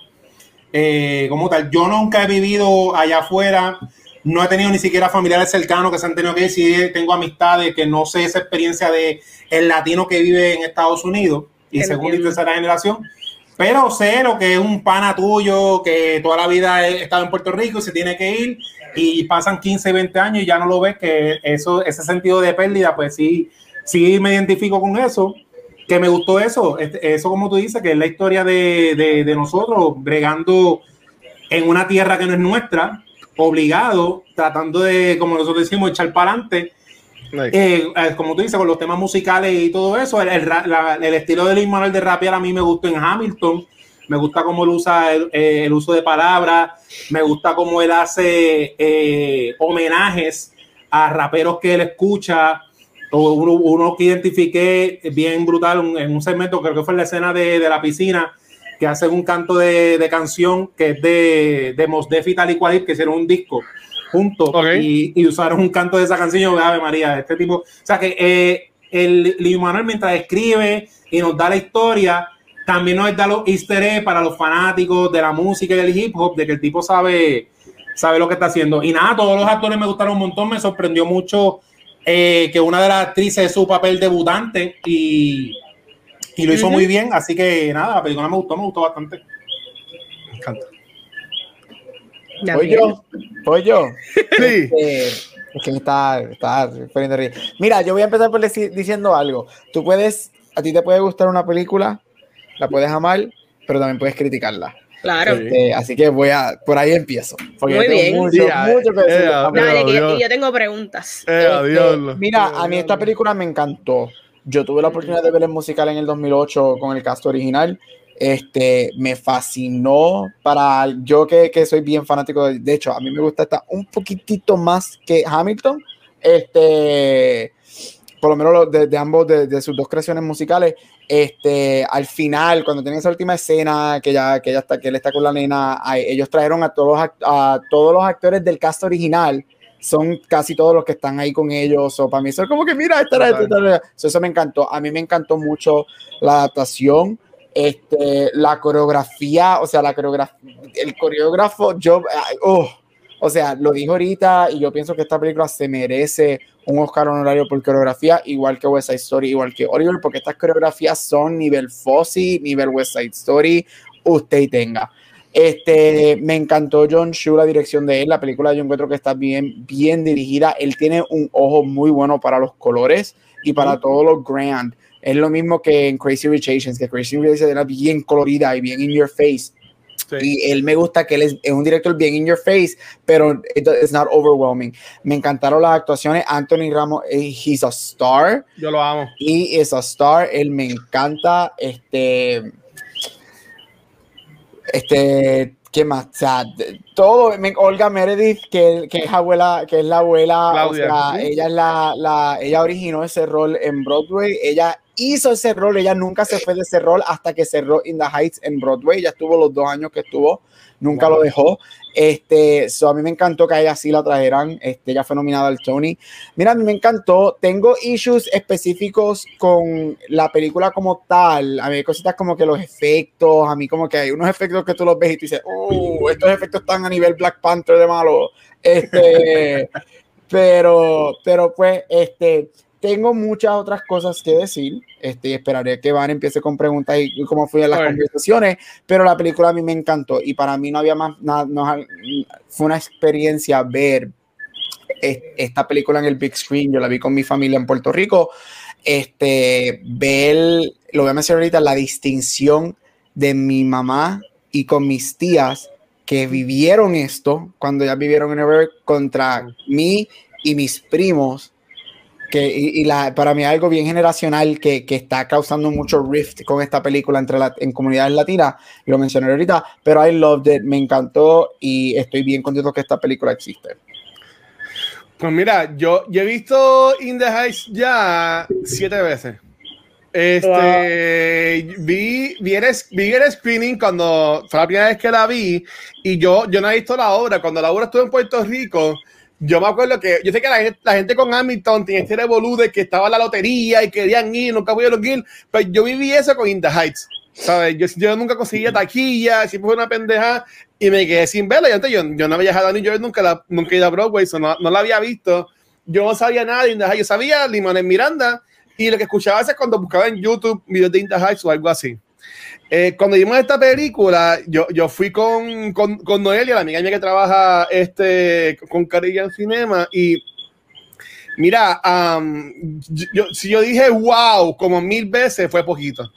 Eh, como tal, yo nunca he vivido allá afuera, no he tenido ni siquiera familiares cercanos que se han tenido que decidir, tengo amistades que no sé esa experiencia de el latino que vive en Estados Unidos y segunda y tercera generación, pero sé lo que es un pana tuyo que toda la vida ha estado en Puerto Rico y se tiene que ir y pasan 15, 20 años y ya no lo ves, que eso, ese sentido de pérdida, pues sí, sí me identifico con eso, que me gustó eso, este- eso como tú dices, que es la historia de, de, de nosotros bregando en una tierra que no es nuestra, obligado, tratando de, como nosotros decimos, echar para adelante. Eh, eh, como tú dices, con los temas musicales y todo eso, el, el estilo de Luis Manuel de rapear a mí me gustó en Hamilton, me gusta cómo él usa el, eh, el uso de palabras, me gusta cómo él hace eh, homenajes a raperos que él escucha, uno, uno que identifiqué bien brutal en un segmento, creo que fue la escena de, de la piscina, que hacen un canto de, de canción que es de, de Mos Def y Tal y Cual, que hicieron un disco juntos y, y usaron un canto de esa canción. Yo, Ave María, este tipo. O sea que eh, el Luis Manuel, mientras escribe y nos da la historia, también nos da los easter eggs para los fanáticos de la música y del hip hop, de que el tipo sabe, sabe lo que está haciendo. Y nada, todos los actores me gustaron un montón, me sorprendió mucho eh, que una de las actrices es su papel debutante y, y lo hizo muy bien, así que nada, la película me gustó, me gustó bastante. Me encanta. Voy yo, voy yo. Sí. Eh, es que me está, está poniendo a reír. Mira, yo voy a empezar por deci- diciendo algo. Tú puedes, a ti te puede gustar una película, la puedes amar, pero también puedes criticarla. Claro. Sí. Eh, así que voy a, por ahí empiezo. Porque Muy tengo bien. Mucho, Ya, mucho que decir eh, eh. Dale, que yo, yo tengo preguntas. Eh, Este, adiós. mira, a mí esta película me encantó. Yo tuve la oportunidad de ver el musical en el 2008 con el cast original. Este, me fascinó para yo que, que soy bien fanático. De, de hecho, a mí me gusta esta un poquitito más que Hamilton. Este, por lo menos de, de ambos, de, de sus dos creaciones musicales. Este, al final, cuando tienen esa última escena que ya, que ya está, que él está con la nena, a- ellos trajeron a todos, los a todos los actores del cast original son casi todos los que están ahí con ellos. O para mí, eso es como que, mira, esta era- esta era- so, eso me encantó. A mí me encantó mucho la adaptación, este, la coreografía, o sea, la coreografía, el coreógrafo, yo, oh, o sea, lo dijo ahorita y yo pienso que esta película se merece un Oscar honorario por coreografía, igual que West Side Story, igual que Oriole, porque estas coreografías son nivel Fosse, nivel West Side Story, usted y tenga. Este, me encantó John Shu, la dirección de él. La película yo encuentro que está bien, bien dirigida. Él tiene un ojo muy bueno para los colores y para todo lo grand. Es lo mismo que en Crazy Rich Asians, que Crazy Rich Asians era bien colorida y bien in your face. Sí. Y él me gusta que él es, es un director bien in your face, pero it, it's not overwhelming. Me encantaron las actuaciones. Anthony Ramos, eh, he's a star. Yo lo amo. He is a star. Él me encanta. Este. Este. ¿Qué más? O sea, todo. me- Olga Meredith, que, que es abuela, que es la abuela. Claudia. O sea, ella es la, la. Ella originó ese rol en Broadway. Ella hizo ese rol. Ella nunca se fue de ese rol hasta que cerró In the Heights en Broadway. Ella estuvo los dos años que estuvo. Nunca lo dejó. Este, so a mí me encantó que a ella sí la trajeran. Este, ella fue nominada al Tony. Mira, a mí me encantó. Tengo issues específicos con la película como tal. A mí hay cositas como que los efectos, a mí como que hay unos efectos que tú los ves y tú dices, oh, estos efectos están a nivel Black Panther de malo. Este, pero, pero pues, este, tengo muchas otras cosas que decir. Este, y esperaré que Van empiece con preguntas y, y cómo fui en las conversaciones. Pero la película a mí me encantó y para mí no había más nada, no, fue una experiencia ver es- esta película en el big screen, yo la vi con mi familia en Puerto Rico, este, ver, lo voy a mencionar ahorita, la distinción de mi mamá y con mis tías que vivieron esto cuando ya vivieron en Nueva York contra mí y mis primos que y, la, para mí algo bien generacional que, que, está causando mucho rift con esta película entre la, en comunidades latinas, y lo mencioné ahorita, pero I loved it, me encantó y estoy bien contento que esta película existe. Pues mira, yo, yo he visto In the Heights ya siete veces. Este, vi, vi, el, vi el screening cuando fue la primera vez que la vi y yo, yo no he visto la obra. Cuando la obra estuvo en Puerto Rico, yo me acuerdo que yo sé que la gente, la gente con Hamilton tiene este revolú de que estaba la lotería y querían ir, nunca pudieron ir, pero yo viví eso con In the Heights. ¿sabes? Yo, yo nunca conseguía taquilla, siempre fue una pendeja y me quedé sin verla. Yo, yo, yo no había viajado a New York, nunca, la, nunca he ido a Broadway, no, no, la había visto. Yo no sabía nada de In the Heights. Yo sabía Limón en Miranda y lo que escuchaba es cuando buscaba en YouTube videos de In the Heights o algo así. Eh, cuando vimos esta película, yo, yo fui con, con, con, Noelia, la amiga mía que trabaja este, con Caribbean Cinema, y mira, um, yo, si yo dije wow como mil veces, fue poquito.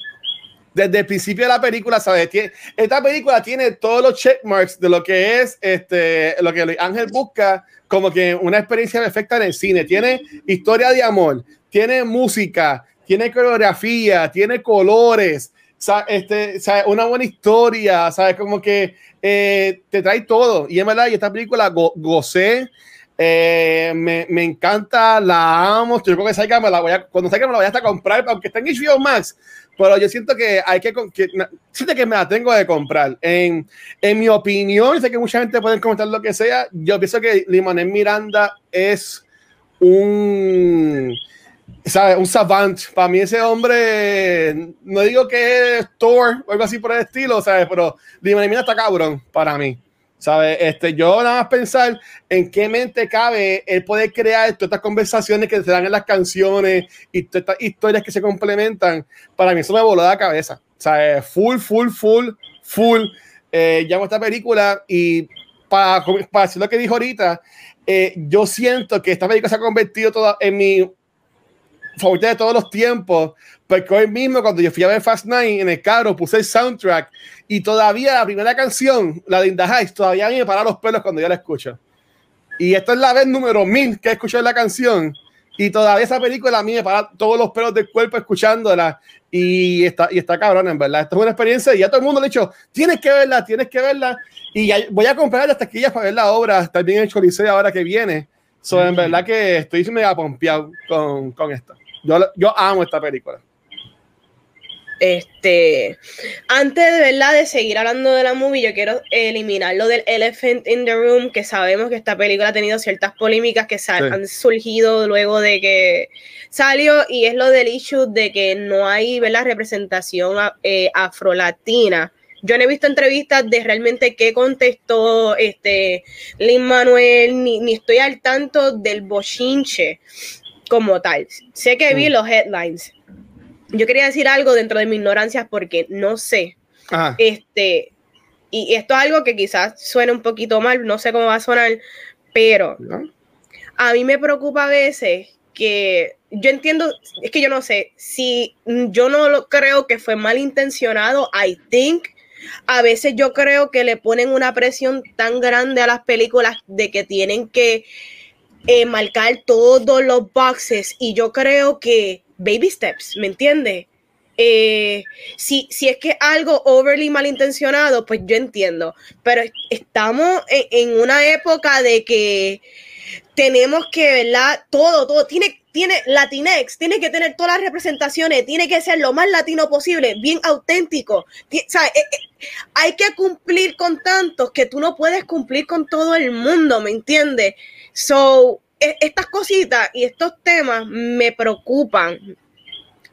Desde el principio de la película, ¿sabes? esta película tiene todos los checkmarks de lo que es este, lo que Ángel busca como que una experiencia perfecta en el cine. Tiene historia de amor, tiene música, tiene coreografía, tiene colores, este, una buena historia, ¿sabes? Como que eh, te trae todo. Y en verdad, y esta película go gocé, eh, me, me, encanta, la amo. Yo creo que salga, me la voy a, cuando salga me la voy a hasta comprar, aunque está en HBO Max. Pero yo siento que hay que, que siento que me la tengo de comprar. En, en mi opinión, sé que mucha gente puede comentar lo que sea. Yo pienso que Limonel Miranda es un ¿sabes? Un savant. Para mí ese hombre, no digo que es Thor o algo así por el estilo, ¿sabes? Pero dime, mira, está cabrón para mí. ¿Sabes? Este, yo nada más pensar en qué mente cabe él poder crear todas estas conversaciones que se dan en las canciones y todas estas historias que se complementan. Para mí eso me voló la cabeza. ¿Sabes? Full, full, full, full. Eh, llamo esta película y para, para decir lo que dijo ahorita, eh, yo siento que esta película se ha convertido toda en mi favorita de todos los tiempos, porque hoy mismo cuando yo fui a ver Fast Nine en el carro puse el soundtrack y todavía la primera canción, la de In the Heights, todavía me para los pelos cuando yo la escucho. Y esta es la vez número mil que he escuchado la canción y todavía esa película a mí me para todos los pelos del cuerpo escuchándola y está, y está cabrón, en verdad. Esto es una experiencia y ya todo el mundo le ha dicho, tienes que verla, tienes que verla y voy a comprar las taquillas para ver la obra, también en el Choliseo ahora que viene. So, en verdad que estoy mega pompeado con, con esto. Yo, amo esta película. Este, antes de verdad de seguir hablando de la movie, yo quiero eliminar lo del Elephant in the Room, que sabemos que esta película ha tenido ciertas polémicas que han surgido luego de que salió, y es lo del issue de que no hay ¿verdad? representación eh, afrolatina. Yo no he visto entrevistas de realmente qué contestó este Lin Manuel, ni, ni estoy al tanto del bochinche como tal. Sé que vi mm. los headlines. Yo quería decir algo dentro de mi ignorancia porque no sé. Este, y esto es algo que quizás suene un poquito mal, no sé cómo va a sonar, pero a mí me preocupa a veces que yo entiendo, es que yo no sé, si yo no lo creo que fue malintencionado, I think, a veces yo creo que le ponen una presión tan grande a las películas de que tienen que eh, marcar todos los boxes y yo creo que baby steps, ¿me entiendes? Eh, si, si es que algo overly malintencionado, pues yo entiendo, pero estamos en, una época de que tenemos que, ¿verdad? Todo, todo, tiene, tiene Latinex, tiene que tener todas las representaciones, tiene que ser lo más latino posible, bien auténtico. Eh, hay que cumplir con tantos que tú no puedes cumplir con todo el mundo, ¿me entiendes? So, e, estas cositas y estos temas me preocupan,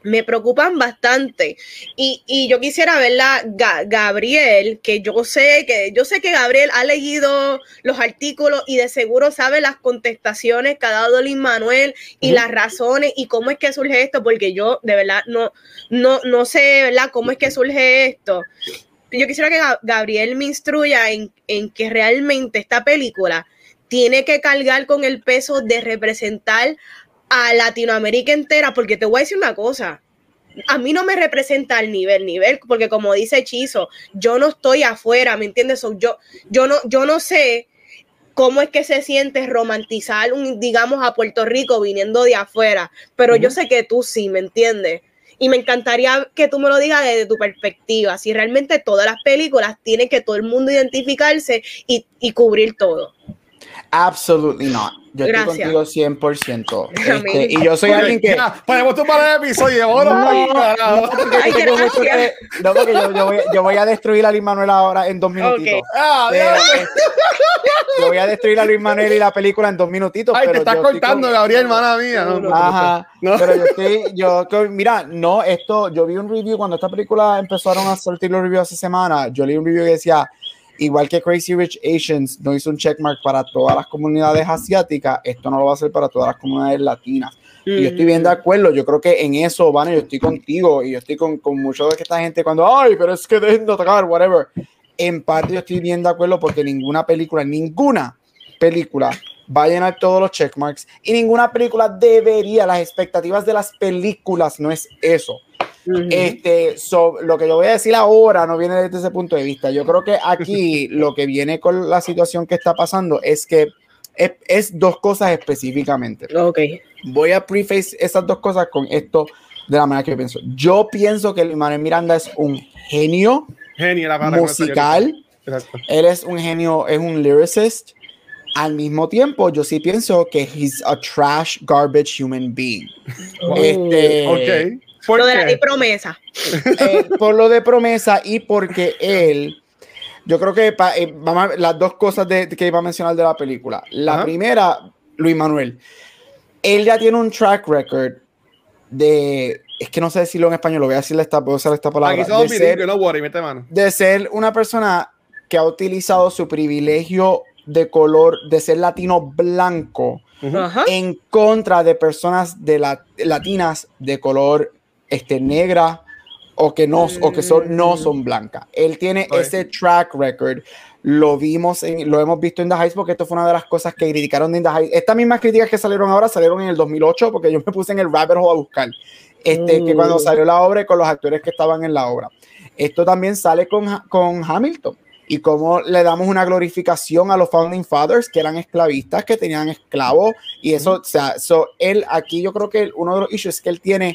me preocupan bastante. Y, yo quisiera verla, Gabriel, que yo sé que yo sé que Gabriel ha leído los artículos y de seguro sabe las contestaciones que ha dado Lin Manuel y las razones y cómo es que surge esto, porque yo de verdad no, no, no sé, ¿verdad? Cómo es que surge esto. Yo quisiera que Gabriel me instruya en, en que realmente esta película tiene que cargar con el peso de representar a Latinoamérica entera, porque te voy a decir una cosa, a mí no me representa al nivel, nivel, porque como dice Chizo, yo no estoy afuera, ¿me entiendes? So, yo, yo, no, yo no sé cómo es que se siente romantizar, un, digamos, a Puerto Rico viniendo de afuera, pero yo sé que tú sí, ¿me entiendes? Y me encantaría que tú me lo digas desde tu perspectiva, si realmente todas las películas tienen que todo el mundo identificarse y, y cubrir todo. Absolutely not. Yo Gracias. estoy contigo 100%. Amén. Este, y yo soy alguien que. Ya, Podemos tomar el episodio. Ahora, No, porque Ay, que- no, porque yo, yo voy, yo voy a destruir a Luis Manuel ahora en dos minutitos. Ah, Pero, este, yo voy a destruir a Luis Manuel y la película en dos minutitos. Ay, te estás cortando, con- Gabriel, hermana mía. No, no, Ajá, no. pero yo estoy, yo, mira, no, esto, yo vi un review cuando esta película empezaron a sortir los reviews hace semana, yo leí un review que decía, igual que Crazy Rich Asians no hizo un checkmark para todas las comunidades asiáticas, esto no lo va a hacer para todas las comunidades latinas. Y yo estoy bien de acuerdo, yo creo que en eso, Vane, yo estoy contigo y yo estoy con, con mucho de que esta gente cuando, ay, pero es que dejen de atacar, whatever. En parte yo estoy bien de acuerdo porque ninguna película, ninguna película va a llenar todos los checkmarks y ninguna película debería, las expectativas de las películas no es eso. Este, so, lo que yo voy a decir ahora no viene desde ese punto de vista. Yo creo que aquí lo que viene con la situación que está pasando es que es, es dos cosas específicamente. Ok. Voy a preface esas dos cosas con esto de la manera que yo pienso. Yo pienso que Manuel Miranda es un genio Genio la musical. Exacto. Él es un genio, es un lyricist. Al mismo tiempo, yo sí pienso que he's a trash, garbage human being. Este, Ok. ¿Por Lo de la promesa. eh, por lo de promesa y porque él, yo creo que pa- eh, vamos a ver las dos cosas de, que iba a mencionar de la película. La Ajá. primera, Luis Manuel, él ya tiene un track record de, es que no sé decirlo en español, lo voy a decirle esta, puedo usar esta palabra, Aquí de ser, bilingües, no worry, mete mano. de ser una persona que ha utilizado su privilegio de color, de ser latino blanco, en contra de personas de la, latinas de color este, negra o que no, o que son, no son blancas. Él tiene ese track record. Lo vimos, en, lo hemos visto en The Heights porque esto fue una de las cosas que criticaron de In The Heights. Estas mismas críticas que salieron ahora salieron en el 2008 porque yo me puse en el rabbit hole a buscar. Este, que cuando Mm. salió la obra y con los actores que estaban en la obra. Esto también sale con, con Hamilton y cómo le damos una glorificación a los founding fathers que eran esclavistas, que tenían esclavos y eso, o sea, so, él aquí yo creo que uno de los issues es que él tiene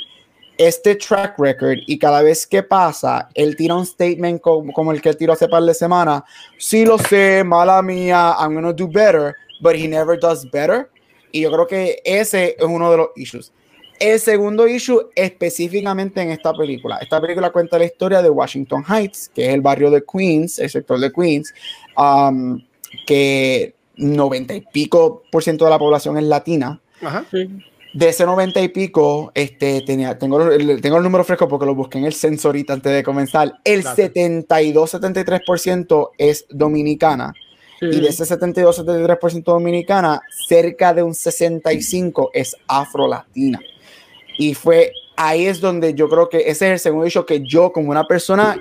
este track record y cada vez que pasa, él tira un statement como, como el que él tiró hace par de semanas, sí lo sé, mala mía, I'm gonna do better, but he never does better. Y yo creo que ese es uno de los issues. El segundo issue específicamente en esta película. Esta película cuenta la historia de Washington Heights, que es el barrio de Queens, el sector de Queens, um, que 90 y pico por ciento de la población es latina. Ajá. De ese 90 y pico, este, tenía, tengo, el, tengo el número fresco porque lo busqué en el censo ahorita antes de comenzar. El Gracias. 72-73% es dominicana. Y de ese 72-73% dominicana, cerca de un 65% es afro-latina. Y fue ahí es donde yo creo que ese es el segundo hecho que yo, como una persona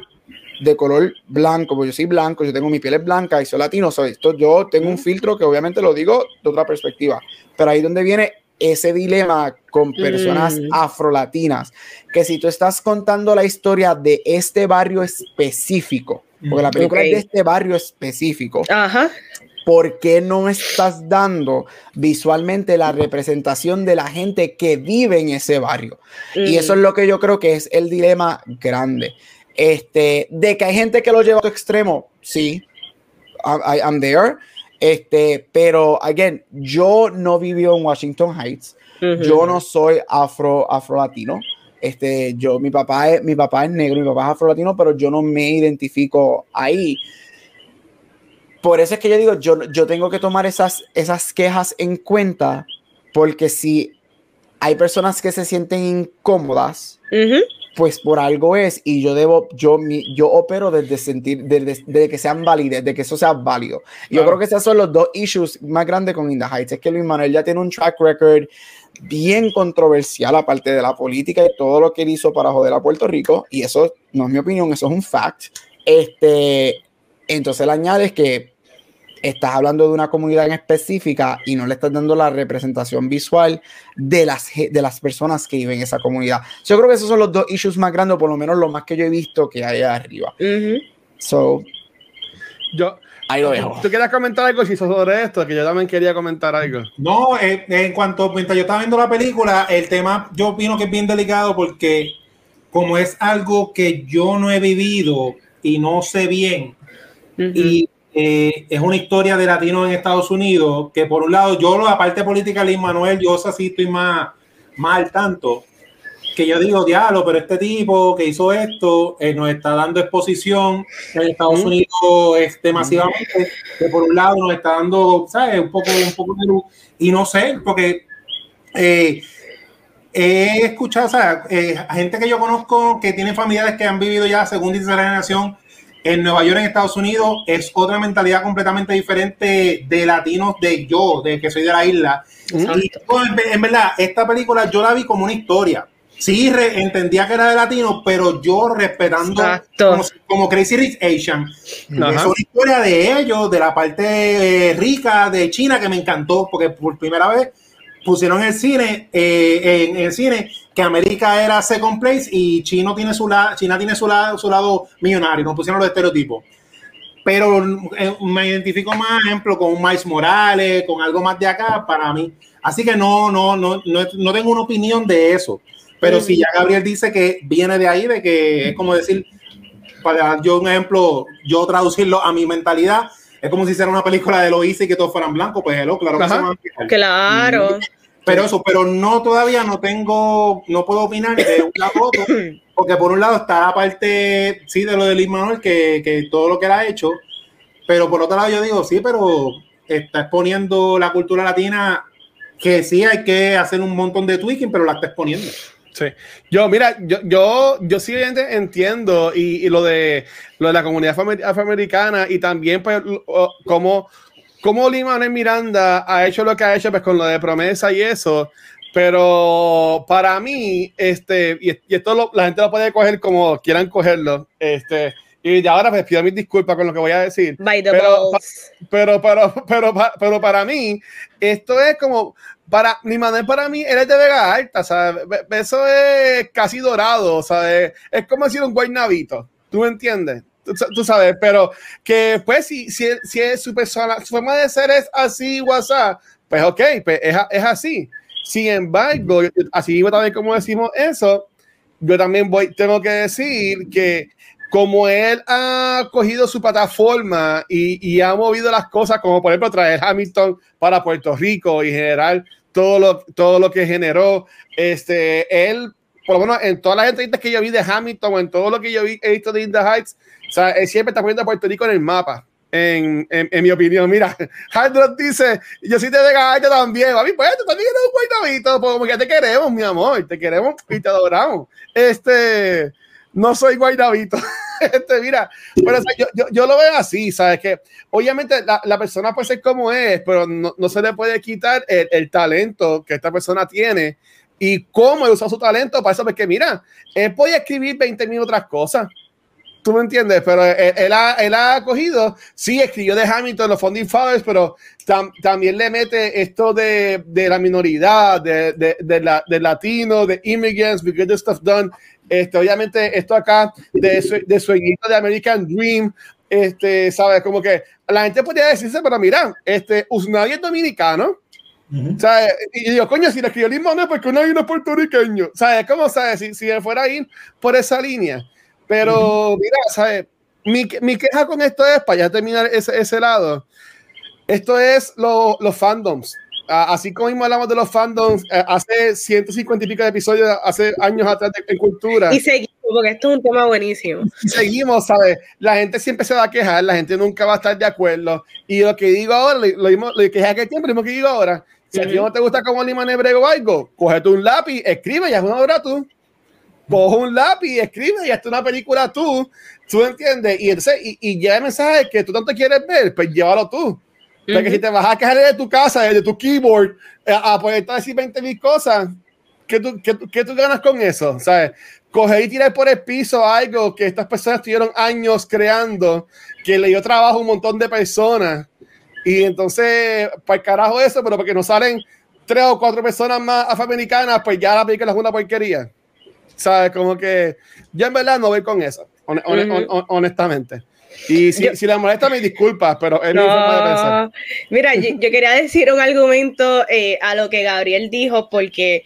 de color blanco, porque yo soy blanco, yo tengo mi piel es blanca y soy latino, soy esto, yo tengo un filtro que obviamente lo digo de otra perspectiva, pero ahí es donde viene ese dilema con personas Mm. afrolatinas, que si tú estás contando la historia de este barrio específico, porque la película Ok. es de este barrio específico, Ajá. ¿por qué no estás dando visualmente la representación de la gente que vive en ese barrio? Y eso es lo que yo creo que es el dilema grande. Este, de que hay gente que lo lleva a otro extremo, sí, I, I- I'm there. Este, pero, again, yo no viví en Washington Heights. Yo no soy afro, afro latino. Este, yo, mi papá es, mi papá es negro, mi papá es afro latino, pero yo no me identifico ahí. Por eso es que yo digo, yo, yo tengo que tomar esas, esas quejas en cuenta, porque si hay personas que se sienten incómodas, Ujú. Pues por algo es, y yo debo, yo, mi, yo opero desde sentir, desde, desde que sean válidas, de que eso sea válido. Yo Claro. creo que esos son los dos issues más grandes con In the Heights, es que Luis Manuel ya tiene un track record bien controversial, aparte de la política y todo lo que él hizo para joder a Puerto Rico, y eso no es mi opinión, eso es un fact. Este, entonces le añades que estás hablando de una comunidad en específica y no le estás dando la representación visual de las, de las personas que viven en esa comunidad. Yo creo que esos son los dos issues más grandes, por lo menos lo más que yo he visto que hay arriba. So, yo, ahí lo dejo. ¿Tú quieres comentar algo si sobre esto? Que yo también quería comentar algo. No, eh, en cuanto mientras yo estaba viendo la película, el tema yo opino que es bien delicado porque como es algo que yo no he vivido y no sé bien, y eh, es una historia de latinos en Estados Unidos, que por un lado, yo, la parte política de Manuel, yo sí estoy más, más al tanto, que yo digo, diablo, pero este tipo que hizo esto eh, nos está dando exposición en Estados Unidos este, masivamente, que por un lado nos está dando, ¿sabes? Un poco, un poco de luz, y no sé, porque eh, he escuchado, o sea, gente que yo conozco que tiene familiares que han vivido ya segunda y tercera generación en Nueva York, en Estados Unidos, es otra mentalidad completamente diferente de latinos de yo, de que soy de la isla. Y en, verdad, esta película yo la vi como una historia. Sí, entendía que era de latinos, pero yo respetando como, Crazy Rich Asian. Es una historia de ellos, de la parte eh, rica de China que me encantó, porque por primera vez pusieron el cine, eh, en el cine que América era second place y China tiene su, lado China tiene su, lado, su lado millonario, nos pusieron los estereotipos. Pero eh, me identifico más, ejemplo, con un Miles Morales, con algo más de acá para mí. Así que no, no, no, no, tengo una opinión de eso. Pero si ya Gabriel dice que viene de ahí, de que es como decir, para dar yo un ejemplo, yo traducirlo a mi mentalidad, es como si hiciera una película de lo y que todos fueran blancos, pues hello, claro que Claro. Pero eso, pero no todavía no tengo, no puedo opinar de una foto, porque por un lado está la parte, sí, de lo de Liz Manuel, que, que todo lo que él ha hecho, pero por otro lado yo digo, sí, pero está exponiendo la cultura latina, que sí hay que hacer un montón de tweaking, pero la está exponiendo. Sí. Yo, mira, yo, yo, yo sí entiendo y, y, lo de lo de la comunidad afroamericana y también pues como cómo Limanes Miranda ha hecho lo que ha hecho pues, con lo de promesa y eso, pero para mí, este, y, esto la gente lo puede coger como quieran cogerlo, este, y ahora pues pido mis disculpas con lo que voy a decir. pero, pero, pero, pero, pero, para mí, esto es como, para Limanes para mí, él es de Vega Alta, ¿sabes? Eso es casi dorado, ¿sabes? Es como decir un guaynabito, ¿tú me entiendes? Tú, sabes, pero que pues si, si, si es su persona, su forma de ser es así, WhatsApp, pues ok, pues es, es así. Sin embargo, así también como decimos eso, yo también voy, tengo que decir que como él ha cogido su plataforma y, y, ha movido las cosas, como por ejemplo traer Hamilton para Puerto Rico y generar todo lo, todo lo que generó, este, él, por lo menos en todas las entrevistas que yo vi de Hamilton, en todo lo que yo vi, he visto de In the Heights, o sea, él siempre está poniendo a Puerto Rico en el mapa. En, en, en mi opinión, mira, Hard dice, yo sí te de gallo también, mí pues tú también eres un guaynabito, pues como que te queremos, mi amor, te queremos y te adoramos. Este, no soy guaynabito. este, mira, pero yo, yo, yo, lo veo así, ¿sabes? Que obviamente la, la, persona puede ser como es, pero no, no se le puede quitar el, el, talento que esta persona tiene y cómo usa su talento para eso, porque mira, él puede escribir 20 mil otras cosas ¿Tú me entiendes? Pero él, ha, él ha cogido, sí, escribió de Hamilton, los Founding Fathers, pero también le mete esto de, de la minoridad, de, de, de, la, de latino, de immigrants, we get this stuff done. Este, obviamente, esto acá de, de sueñito de American Dream, este, ¿sabes? Como que la gente podría decirse, pero mira, este, Usnavi es dominicano. Uh ¿sabes? Y digo, coño, si le escribió el no, porque no es puertorriqueño. ¿Sabes? ¿Cómo sabes? Si, si él fuera a ir por esa línea. Pero mira, ¿sabes? Mi, mi, queja con esto es, para ya terminar ese, ese lado, esto es lo, los fandoms. Así como mismo hablamos de los fandoms eh, hace 150 y pico de episodios, hace años atrás en cultura. Y seguimos, porque esto es un tema buenísimo. Y seguimos, ¿sabes? La gente siempre se va a quejar, la gente nunca va a estar de acuerdo. Y lo que digo ahora, lo, mismo, lo que dije aquel tiempo, lo mismo que digo ahora, si a ti no te gusta como Lima Nebrego o algo, cógete un lápiz, escribe y haz una obra tú coge un lápiz, escribe y hazte una película tú, ¿tú entiendes? Y entonces, y, y ya el mensaje que tú tanto quieres ver, pues llévalo tú. Porque si te vas a quejar de tu casa, de tu keyboard, eh, a, poder decir 20 mil cosas, ¿qué tú, qué, qué tú ganas con eso? ¿Sabes? Coger y tirar por el piso algo que estas personas tuvieron años creando, que le dio trabajo a un montón de personas Y entonces, para el carajo eso, pero porque no salen tres o cuatro personas más afroamericanas, pues ya la película es una porquería. ¿Sabes? Como que yo en verdad no voy con eso, hon- hon- hon- honestamente. Y si, Yo- si le molesta, me disculpas, pero es mi forma de pensar. No, mira, yo, yo quería decir un argumento eh, a lo que Gabriel dijo, porque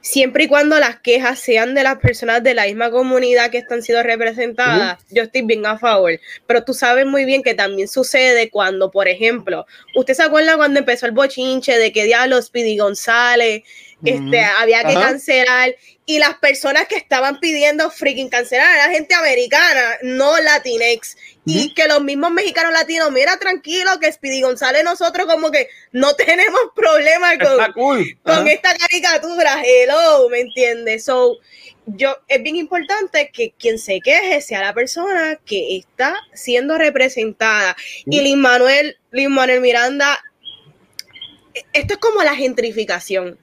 siempre y cuando las quejas sean de las personas de la misma comunidad que están siendo representadas, yo estoy bien a favor. Pero tú sabes muy bien que también sucede cuando, por ejemplo, ¿usted se acuerda cuando empezó el bochinche de que diablos Speedy González este, había que Ajá. cancelar y las personas que estaban pidiendo freaking cancelar a la gente americana, no latinex. Y que los mismos mexicanos latinos, mira, tranquilo, que Speedy González, nosotros como que no tenemos problema con, cool. con Ajá. esta caricatura, hello, ¿me entiendes? So, yo, es bien importante que quien se queje sea la persona que está siendo representada. Y Lin Manuel, Lin Manuel Miranda, e- esto es como la gentrificación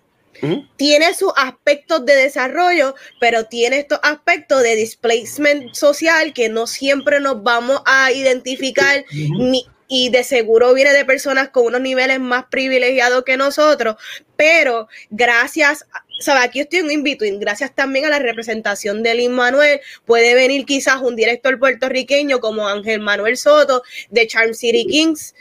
Tiene sus aspectos de desarrollo, pero tiene estos aspectos de displacement social que no siempre nos vamos a identificar ni y de seguro viene de personas con unos niveles más privilegiados que nosotros, pero gracias, ¿sabes? Aquí estoy en un in-between, gracias también a la representación de Lin Manuel, puede venir quizás un director puertorriqueño como Ángel Manuel Soto de Charm City Kings,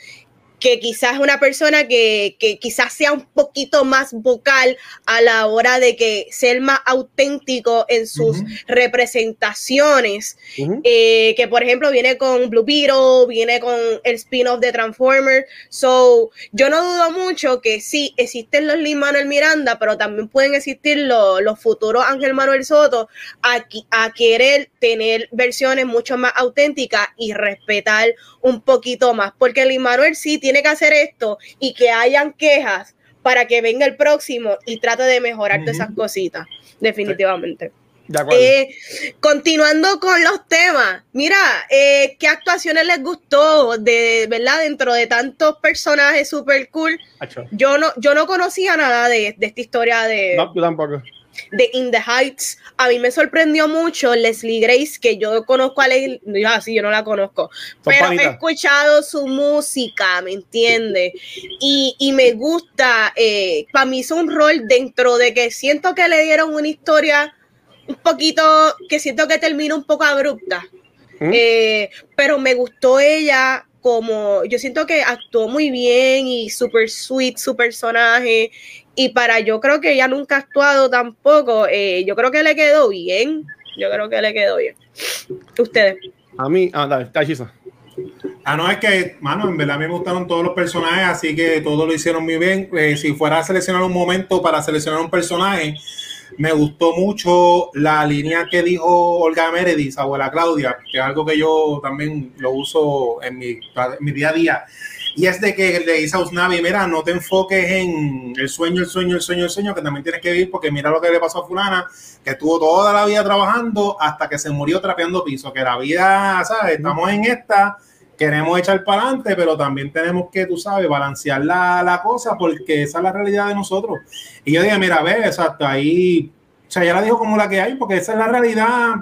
que quizás es una persona que, que quizás sea un poquito más vocal a la hora de que ser más auténtico en sus representaciones, eh, que por ejemplo viene con Blue Beetle, viene con el spin-off de Transformers, so yo no dudo mucho que sí existen los Lin Manuel Miranda, pero también pueden existir los, los futuros Ángel Manuel Soto a, a querer tener versiones mucho más auténticas y respetar un poquito más, porque Lin Manuel sí tiene que hacer esto y que hayan quejas para que venga el próximo y trate de mejorar todas esas cositas, definitivamente. De. Eh, continuando con los temas, mira, eh, ¿qué actuaciones les gustó de verdad dentro de tantos personajes super cool? Acho. Yo no, yo no conocía nada de, de esta historia de, No, yo tampoco. De In the Heights. A mí me sorprendió mucho Leslie Grace, que yo conozco a Leslie, yo así yo no la conozco, pero he escuchado su música, ¿me entiendes? Y, y me gusta, eh, para mí hizo un rol dentro de que siento que le dieron una historia un poquito, que siento que termina un poco abrupta. ¿Mm? Eh, pero me gustó ella como, yo siento que actuó muy bien y super sweet su personaje. Y para yo creo que ella nunca ha actuado tampoco. eh, yo creo que le quedó bien. Yo creo que le quedó bien. Ustedes. A mí, ah, dale, está hechizo. Ah, no, es que, mano, en verdad me gustaron todos los personajes, así que todos lo hicieron muy bien. Eh, si fuera a seleccionar un momento para seleccionar un personaje, me gustó mucho la línea que dijo Olga Meredith, abuela Claudia, que es algo que yo también lo uso en mi, en mi día a día. Y es de que le dice a Usnavi, mira, no te enfoques en el sueño, el sueño, el sueño, el sueño, que también tienes que vivir, porque mira lo que le pasó a fulana, que estuvo toda la vida trabajando hasta que se murió trapeando piso, que la vida, ¿sabes? Estamos en esta, queremos echar para adelante, pero también tenemos que, tú sabes, balancear la, la cosa, porque esa es la realidad de nosotros. Y yo dije, mira, ve, exacto, ahí, o sea, ya la dijo como la que hay, porque esa es la realidad.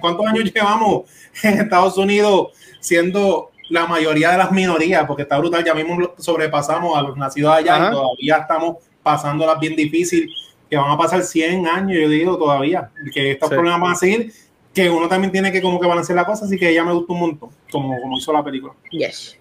¿Cuántos años llevamos en Estados Unidos siendo la mayoría de las minorías? Porque está brutal, ya mismo lo sobrepasamos a los nacidos allá Ajá. y todavía estamos pasándolas bien difícil, que van a pasar 100 años, yo digo, todavía, y que estos Sí. problemas van a seguir, que uno también tiene que como que balancear la cosa, así que ella me gustó un montón, como, como hizo la película. Yes.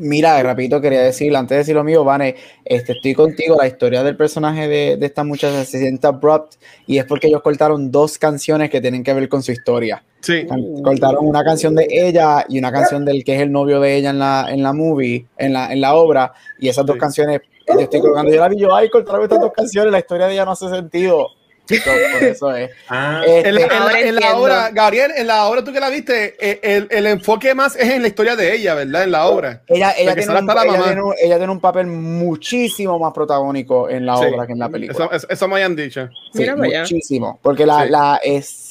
Mira, rapidito quería decir, antes de decir lo mío, Vane, este, estoy contigo, la historia del personaje de, de esta muchacha se siente abrupt y es porque ellos cortaron dos canciones que tienen que ver con su historia. Sí. Cortaron una canción de ella y una canción del que es el novio de ella en la, en la movie, en la, en la obra, y esas dos Sí. canciones, yo estoy colgando, yo la vi, yo, ay, cortaron estas dos canciones, la historia de ella no hace sentido. Por eso es. Ah, Este, En, la- Ahora en obra, Gabriel, en la obra tú que la viste, eh, el, el enfoque más es en la historia de ella, ¿verdad? En la obra. ella, ella, tiene un, ella mamá. tiene un- ella tiene un papel muchísimo más protagónico en la Sí. obra que en la película. Eso, eso- eso me hayan dicho. Sí, Mira muchísimo. Porque la, Sí. la es.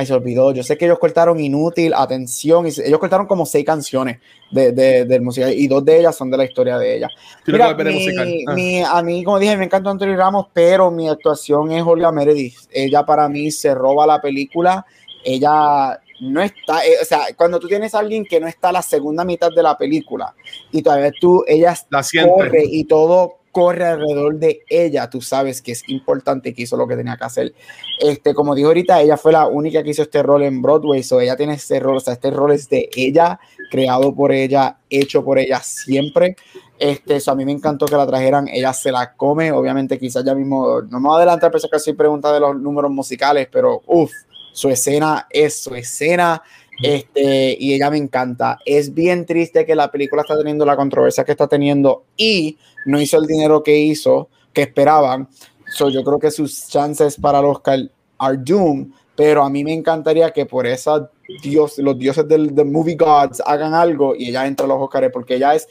Ay, se olvidó. Yo sé que ellos cortaron Inútil, Atención. Y ellos cortaron como seis canciones de, de- del musical. Y dos de ellas son de la historia de ella. Mira, mi- musical. Ah. mi- a mí, como dije, me encanta Anthony Ramos, pero mi actuación es Olga Meredith. Ella para mí se roba la película. Ella no está, eh, o sea, cuando tú tienes a alguien que no está a la segunda mitad de la película y todavía tú, ella La corre y todo corre alrededor de ella, tú sabes que es importante que hizo lo que tenía que hacer. Este, como dijo ahorita, ella fue la única que hizo este rol en Broadway, so ella tiene este rol, o sea, este rol es de ella, creado por ella, hecho por ella siempre. Este, eso a mí me encantó que la trajeran, ella se la come, obviamente quizás ya mismo, no me voy a adelantar, que soy pregunta de los números musicales, pero uff, su escena es su escena, este, y ella me encanta. Es bien triste que la película está teniendo la controversia que está teniendo y no hizo el dinero que hizo, que esperaban. So, yo creo que sus chances para el Oscar are doomed, pero a mí me encantaría que por esa dios, los dioses del the movie gods hagan algo y ella entre a los Oscars porque ella es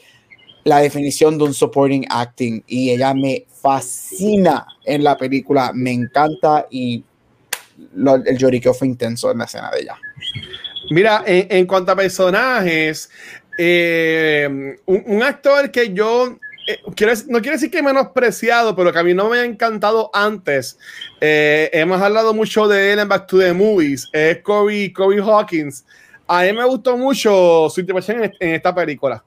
la definición de un supporting acting y ella me fascina en la película, me encanta y lo- el lloriqueo fue intenso en la escena de ella. Mira, en, cuanto a personajes, eh, un, actor que yo eh, quiero, no quiero decir que menospreciado, pero que a mí no me ha encantado antes. eh, hemos hablado mucho de él en Back to the Movies, es Corey, Corey Hawkins. A mí me gustó mucho su interpretación en, en esta película.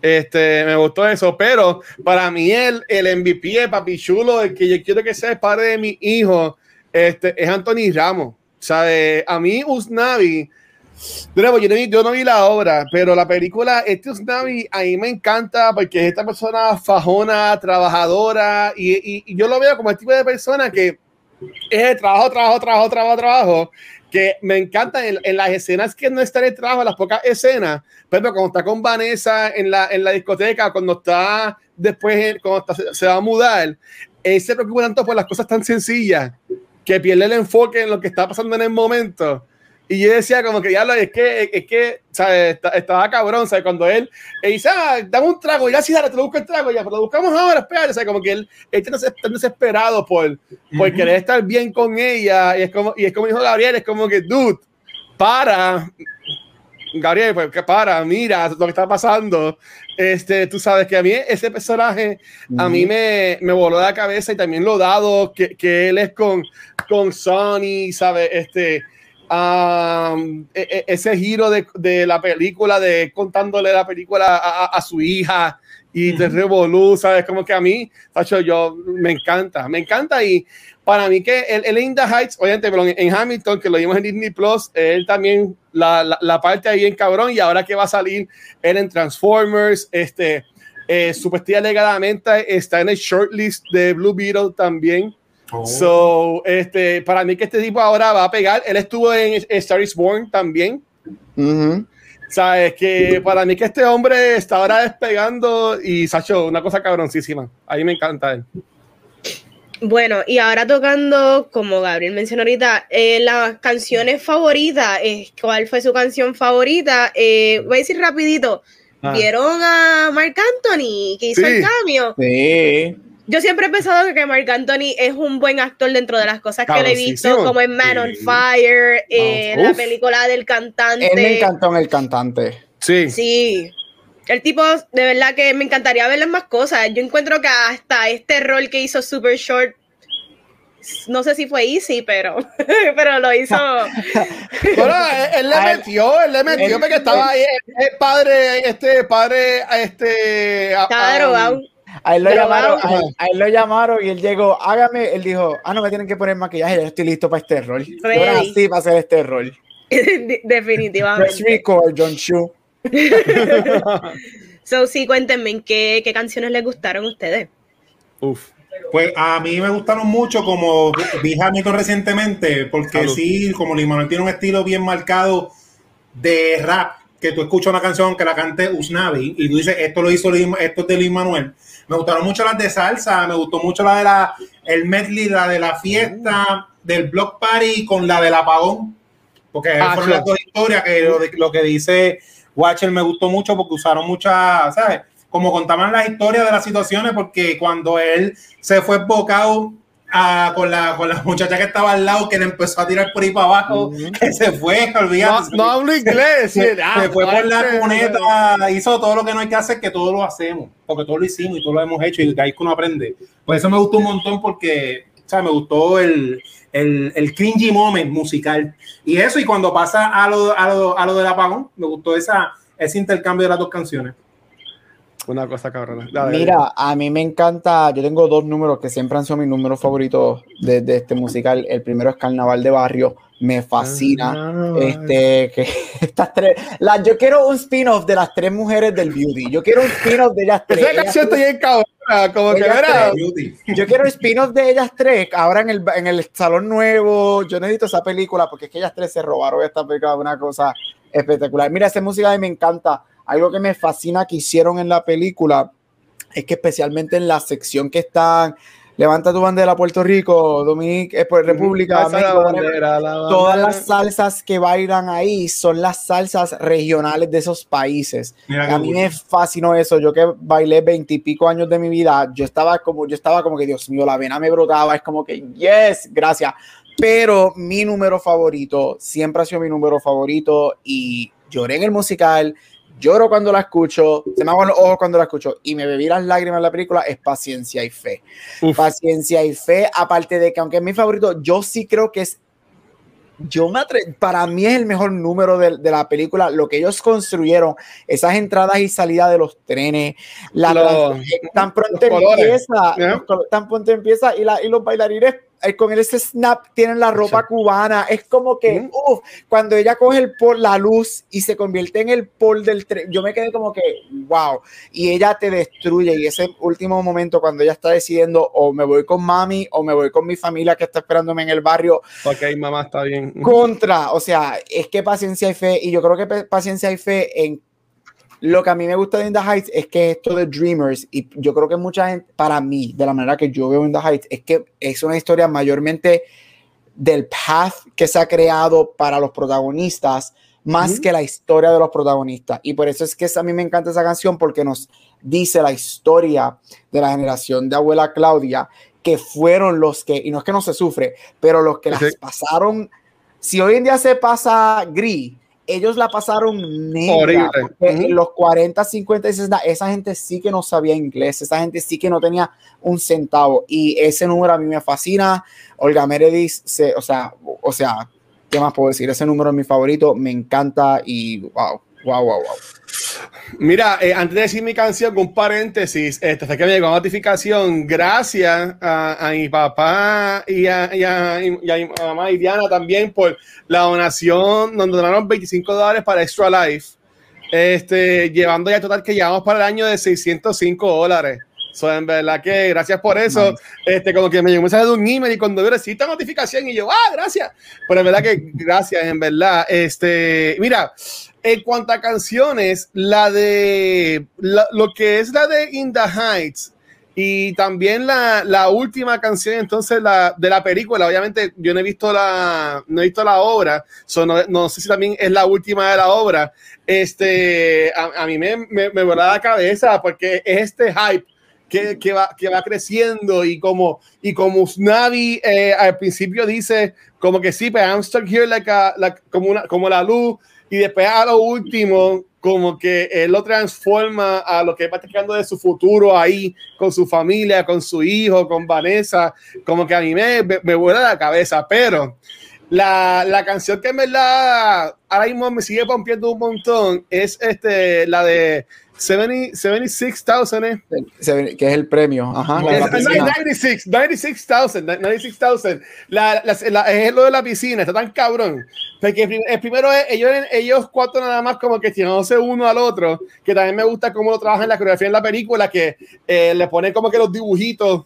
Este, me gustó eso, pero para mí el, el MVP, el papi chulo, el que yo quiero que sea el padre de mi hijo, este, es Anthony Ramos. Eh, a mí Usnavi, de nuevo, yo no, vi, yo no vi la obra, pero la película, este Usnavi, a mí me encanta porque es esta persona fajona, trabajadora, y, y- y yo lo veo como el tipo de persona que es el trabajo, trabajo, trabajo, trabajo, trabajo, que me encanta en, en las escenas que no está en el trabajo, en las pocas escenas, pero cuando está con Vanessa en la, en la discoteca, cuando está después, cuando está- se, se va a mudar, él se preocupa tanto por las cosas tan sencillas que pierde el enfoque en lo que está pasando en el momento. Y yo decía como que ya lo es que, es que, ¿sabes? Estaba cabrón, ¿sabes? Cuando él, él dice, ah, dame un trago, ya sí, dale, te lo busco el trago, ya, pero lo buscamos ahora, espérate, ¿sabes? Como que él, él está des- está desesperado por, por querer estar bien con ella, y es como, y es como dijo Gabriel, es como que, dude, para, Gabriel, pues que para, mira lo que está pasando. Este, tú sabes que a mí ese personaje a mí me, me voló la cabeza y también lo dado que, que él es con, con Sony, ¿sabes? Este, um, ese giro de, de la película, de contándole la película a, a- a su hija y de. Revolú, ¿sabes? Como que a mí, Tacho, yo me encanta, me encanta y para mí que él, él en The Heights, obviamente, pero en, en Hamilton, que lo vimos en Disney Plus, él también la, la, la parte ahí en cabrón y ahora que va a salir él en Transformers, este, eh, supuestamente alegadamente está en el shortlist de Blue Beetle también. Oh. So, este, para mí que este tipo ahora va a pegar, él estuvo en Star is Born también. Ujú. Sabes que para mí que este hombre está ahora despegando y Sacho, una cosa cabroncísima. A mí me encanta él. Bueno, y ahora tocando, como Gabriel mencionó ahorita, eh, las canciones favoritas, eh, ¿cuál fue su canción favorita? Eh, voy a decir rapidito, Ah. ¿vieron a Marc Anthony que hizo Sí. el cambio? Sí. Yo siempre he pensado que Marc Anthony es un buen actor dentro de las cosas que le he visto, como en Man on. Fire, eh, la película del cantante. Él me encantó en el cantante. Sí. Sí. El tipo, de verdad que me encantaría verle más cosas. Yo encuentro que hasta este rol que hizo Super Short, no sé si fue easy, pero, pero lo hizo. Bueno, él, él le metió, él le metió porque estaba ahí, el padre, este padre, este. Estaba drogado. A él, lo llamaron, a, él, a él lo llamaron y él llegó, hágame, él dijo, ah, no me tienen que poner maquillaje, ya estoy listo para este rol. Yo Ready. nací para hacer este rol. Definitivamente. record, John Chu. So, sí, cuéntenme ¿qué, qué canciones les gustaron a ustedes. Uf. Pues a mí me gustaron mucho como vi Hamilton recientemente, porque Salud. sí, como Luis Manuel tiene un estilo bien marcado de rap, que tú escuchas una canción que la cante Usnavi y tú dices, esto lo hizo Luis- esto es de Luis Manuel. Me gustaron mucho las de salsa, me gustó mucho la de la, el medley, la de la fiesta, del block party con la del apagón, porque Ah, fueron las dos historias que lo, de- lo que dice Watcher me gustó mucho porque usaron muchas, ¿sabes? Como contaban las historias de las situaciones, porque cuando él se fue bocado a- con, la, con la muchacha que estaba al lado, que le empezó a tirar por ahí para abajo, que se fue, No, olvídate. no hablo inglés. se, ah, se fue por la cuneta, hizo todo lo que no hay que hacer, que todo lo hacemos, porque todo lo hicimos y todo lo hemos hecho y de ahí que uno aprende. Por eso me gustó un montón porque o sea, me gustó el, el, el cringy moment musical. Y eso, y cuando pasa a lo, a lo, a lo del apagón, me gustó esa, ese intercambio de las dos canciones. Una cosa cabrona. Mira, a mí me encanta, yo tengo dos números que siempre han sido mis números favoritos de, de este musical. El primero es Carnaval de Barrio, me fascina. Ah, este, que estas tres, la, yo quiero un spin-off de las tres mujeres del beauty. Yo quiero un spin-off de ellas tres. Esa Ellas canción tres- bien cabrona, como que era. Yo quiero un spin-off de ellas tres ahora en el, en el salón nuevo. Yo necesito esa película porque es que ellas tres se robaron esta película, una cosa espectacular. Mira, esa música a mí me encanta. Algo que me fascina que hicieron en la película es que especialmente en la sección que están Levanta tu bandera Puerto Rico, Dominique, eh, pues, República, Alza la México, bandera, la todas bandera. las salsas que bailan ahí son las salsas regionales de esos países. Mira A mí cool. me fascinó eso. Yo que bailé veintipico años de mi vida, yo estaba como, yo estaba como que, Dios mío, la vena me brotaba. Es como que, yes, gracias. Pero mi número favorito siempre ha sido mi número favorito y lloré en el musical. Lloro cuando la escucho, se me aguan los ojos cuando la escucho y me bebí las lágrimas en la película. Es paciencia y fe. Uf. Paciencia y fe, aparte de que, aunque es mi favorito, yo sí creo que es yo me atre- para mí es el mejor número de, de la película, lo que ellos construyeron, esas entradas y salidas de los trenes, la Los- trans- eh, tan pronto empieza, tan pronto empieza y, la, y los bailarines con ese snap tienen la ropa cubana, es como que, Ujú. uf, cuando ella coge el pol, la luz y se convierte en el pol del tren, yo me quedé como que, wow, y ella te destruye y ese último momento cuando ella está decidiendo o me voy con mami o me voy con mi familia que está esperándome en el barrio, Ok, mamá, está bien. contra, o sea, es que paciencia y fe, y yo creo que paciencia y fe en lo que a mí me gusta de In the Heights es que esto de Dreamers, y yo creo que mucha gente, para mí, de la manera que yo veo In the Heights, es que es una historia mayormente del path que se ha creado para los protagonistas, más que la historia de los protagonistas. Y por eso es que a mí me encanta esa canción, porque nos dice la historia de la generación de abuela Claudia, que fueron los que, y no es que no se sufre, pero los que las pasaron, si hoy en día se pasa gris, ellos la pasaron negra. En los 40, 50 y 60, esa gente sí que no sabía inglés, esa gente sí que no tenía un centavo. Y ese número a mí me fascina. Olga Meredith, se, o sea, o sea, ¿qué más puedo decir? Ese número es mi favorito, me encanta y wow, wow, wow, wow. Mira, eh, antes de decir mi canción, con un paréntesis, este, hasta que me llegó notificación, gracias a, a mi papá y a, y a- y a mi mamá y Diana también por la donación, nos donaron 25 dólares para Extra Life, este, llevando ya total que llevamos para el año de 605 dólares. So, en verdad que gracias por eso. Nice. Este, como que me llegó un mensaje de un email y cuando yo recibí esta notificación y yo, ah, gracias. Pero en verdad que gracias, en verdad. Este, mira, en cuanto a canciones, la de la- lo que es la de In the Heights y también la, la última canción, entonces la de la película. Obviamente, yo no he visto la, no he visto la obra, so no, no sé si también es la última de la obra. Este, a, a mí me, me, me la cabeza porque es este hype que, que, va, que va creciendo y como, y como Usnavi eh, al principio dice como que sí, pero I'm stuck here like a- like- como, una, como la luz y después a lo último como que él lo transforma a lo que va practicando de su futuro ahí con su familia, con su hijo, con Vanessa, como que a mí me, me, vuela la cabeza, pero la, la canción que en verdad ahora mismo me sigue pompiendo un montón es este, la de 70 76,000, ¿eh? Que es el premio. Ajá, la la Es- piscina. 96, 96,000, 96,000. La, es lo de la piscina, está tan cabrón. Porque el primero es ellos, ellos cuatro nada más como que tirándose uno al otro, que también me gusta cómo lo trabajan en la coreografía en la película, que eh, le ponen como que los dibujitos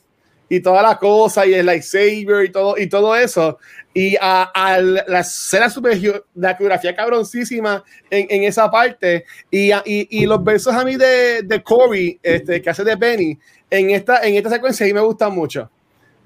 y toda la cosa y el lightsaber y todo y todo eso y a, a la escena superior la coreografía cabroncísima en, en esa parte y, a- y, y los versos a mí de, de Corey este, que hace de Benny en esta, en esta secuencia ahí me gustan mucho.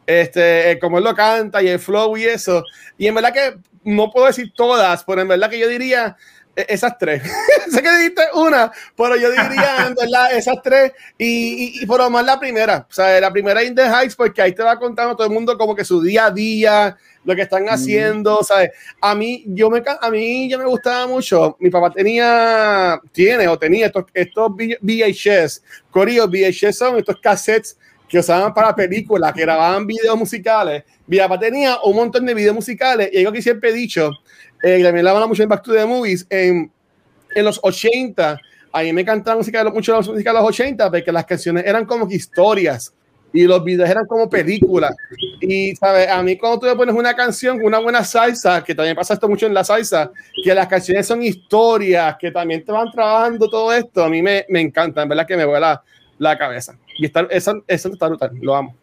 Este, como él lo canta y el flow y eso. Y en verdad que no puedo decir todas pero en verdad que yo diría esas tres sé que dijiste una pero yo diría en verdad esas tres y, y, y por lo más la primera o sea la primera In the Heights porque ahí te va contando todo el mundo como que su día a día lo que están haciendo, ¿sabes? A mí, yo me, a mí ya me gustaba mucho. Mi papá tenía, tiene o tenía estos, estos VHS. Corillo, VHS son estos cassettes que usaban para películas, que grababan videos musicales. Mi papá tenía un montón de videos musicales y algo que siempre he dicho, eh, también la habla mucho en Back to the Movies, en, en los 80, a mí me encantaba la música, mucho la música de los 80 porque las canciones eran como historias y los videos eran como películas. Y, ¿sabes? A mí cuando tú le pones una canción con una buena salsa, que también pasa esto mucho en la salsa, que las canciones son historias, que también te van trabajando todo esto, a mí me, me encanta, en verdad que me vuela la cabeza. Y está, eso, eso está brutal, lo amo.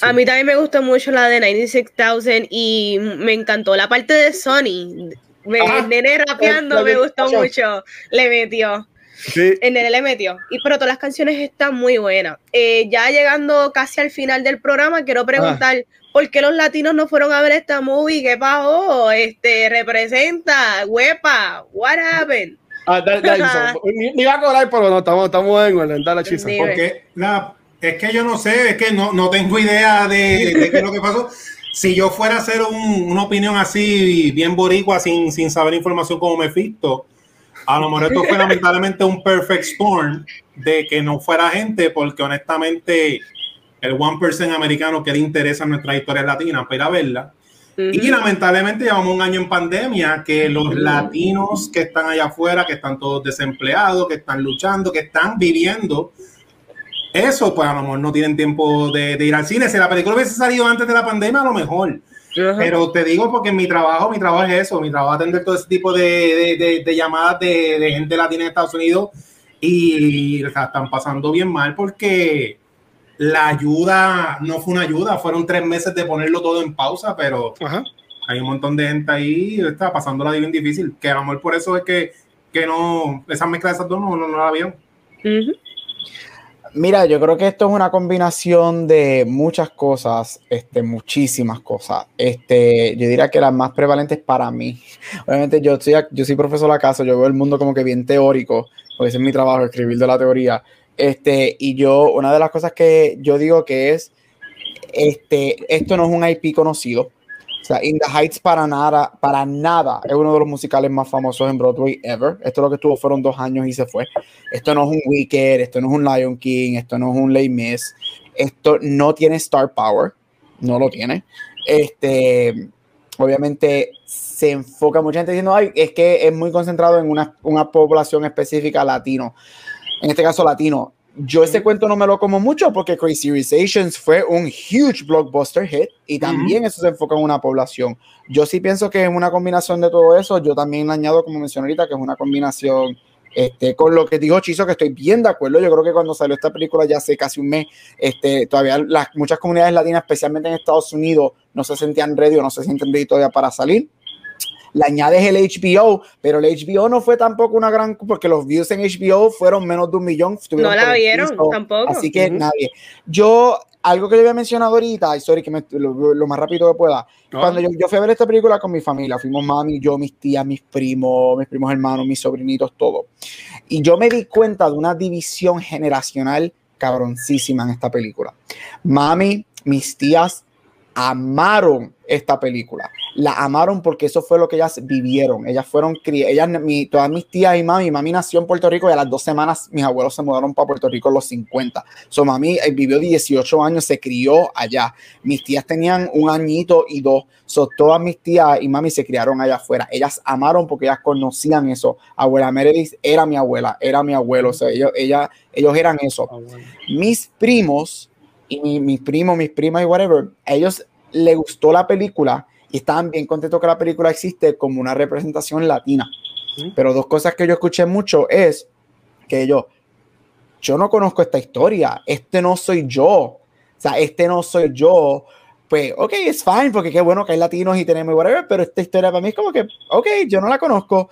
A mí también me gustó mucho la de 96,000 y me encantó la parte de Sony. Me, Ajá. nene rapeando me gustó mucho. Le metió. Sí. El nene le metió. Y pero todas las canciones están muy buenas. Eh, ya llegando casi al final del programa, quiero preguntar por qué los latinos no fueron a ver esta movie. ¿Qué pasó? Este representa, huepa, what happened? Ah, dale, dale, Jason. Ni, ni va a cobrar, pero no, estamos, estamos en orden. Dale, Chisa. Porque la, es que yo no sé, es que no, no tengo idea de, de qué es lo que pasó. Si yo fuera a hacer un- una opinión así, bien boricua, sin, sin saber información como Mephisto, a lo mejor esto fue lamentablemente un perfect storm de que no fuera gente, porque honestamente el one person americano que le interesa nuestra historia latina para a verla. Y Ujú. lamentablemente llevamos un año en pandemia que los latinos que están allá afuera, que están todos desempleados, que están luchando, que están viviendo, eso pues a lo mejor no tienen tiempo de, de ir al cine. Si la película hubiese salido antes de la pandemia, a lo mejor. Ajá. Pero te digo porque mi trabajo, mi trabajo es eso, mi trabajo es atender todo ese tipo de, de- de- de llamadas de, gente latina en Estados Unidos y están pasando bien mal porque la ayuda no fue una ayuda, fueron tres meses de ponerlo todo en pausa, pero Ajá. hay un montón de gente ahí está pasando la bien difícil, que a lo mejor por eso es que, que no, esa mezcla de esas dos no, no, no la vieron. Ujú. Mira, yo creo que esto es una combinación de muchas cosas, este, muchísimas cosas. Este, yo diría que las más prevalentes para mí. Obviamente, yo soy, yo soy profesor acaso, yo veo el mundo como que bien teórico, porque ese es mi trabajo, escribir de la teoría. Este, y yo, una de las cosas que yo digo que es, este, esto no es un IP conocido. O sea, In the Heights para nada, para nada es uno de los musicales más famosos en Broadway ever. Esto lo que estuvo fueron dos años y se fue. Esto no es un Wicked, esto no es un Lion King, esto no es un Les Mis. Esto no tiene star power, no lo tiene. Este, obviamente se enfoca mucha gente diciendo, ay, es que es muy concentrado en una, una población específica latino. En este caso latino. Yo ese cuento no me lo como mucho porque Crazy Rich Asians fue un huge blockbuster hit y también eso se enfoca en una población. Yo sí pienso que es una combinación de todo eso. Yo también añado, como mencioné ahorita, que es una combinación este, con lo que dijo Chizo, que estoy bien de acuerdo. Yo creo que cuando salió esta película ya hace casi un mes, este, todavía las, muchas comunidades latinas, especialmente en Estados Unidos, no se sentían ready o no se sienten ready todavía para salir. Le añades el HBO, pero el HBO no fue tampoco una gran, porque los views en HBO fueron menos de un millón. No la vieron piso, tampoco. Así que nadie. Yo, algo que le había mencionado ahorita, y sorry que me, lo, lo más rápido que pueda, No. cuando yo, yo fui a ver esta película con mi familia, fuimos mami, yo, mis tías, mis primos, mis primos hermanos, mis sobrinitos, todo. Y yo me di cuenta de una división generacional cabroncísima en esta película. Mami, mis tías amaron esta película. La amaron porque eso fue lo que ellas vivieron. Ellas fueron ellas, mi, todas mis tías y mami, mami nació en Puerto Rico y a las dos semanas mis abuelos se mudaron para Puerto Rico en los 50. So mami eh, vivió 18 años, se crió allá. Mis tías tenían un añito y dos. So, todas mis tías y mami se criaron allá afuera. Ellas amaron porque ellas conocían eso. Abuela Meredith era mi abuela, era mi abuelo. O sea, ellos, ella, ellos eran eso Ah, mis primos y mi- mis primos, mis primas y whatever, a ellos les gustó la película y estaban bien contentos que la película existe como una representación latina. Pero dos cosas que yo escuché mucho es que yo, yo no conozco esta historia, este no soy yo, o sea, este no soy yo. Pues, ok, es fine, porque qué bueno que hay latinos y tenemos whatever, pero esta historia para mí es como que, ok, yo no la conozco.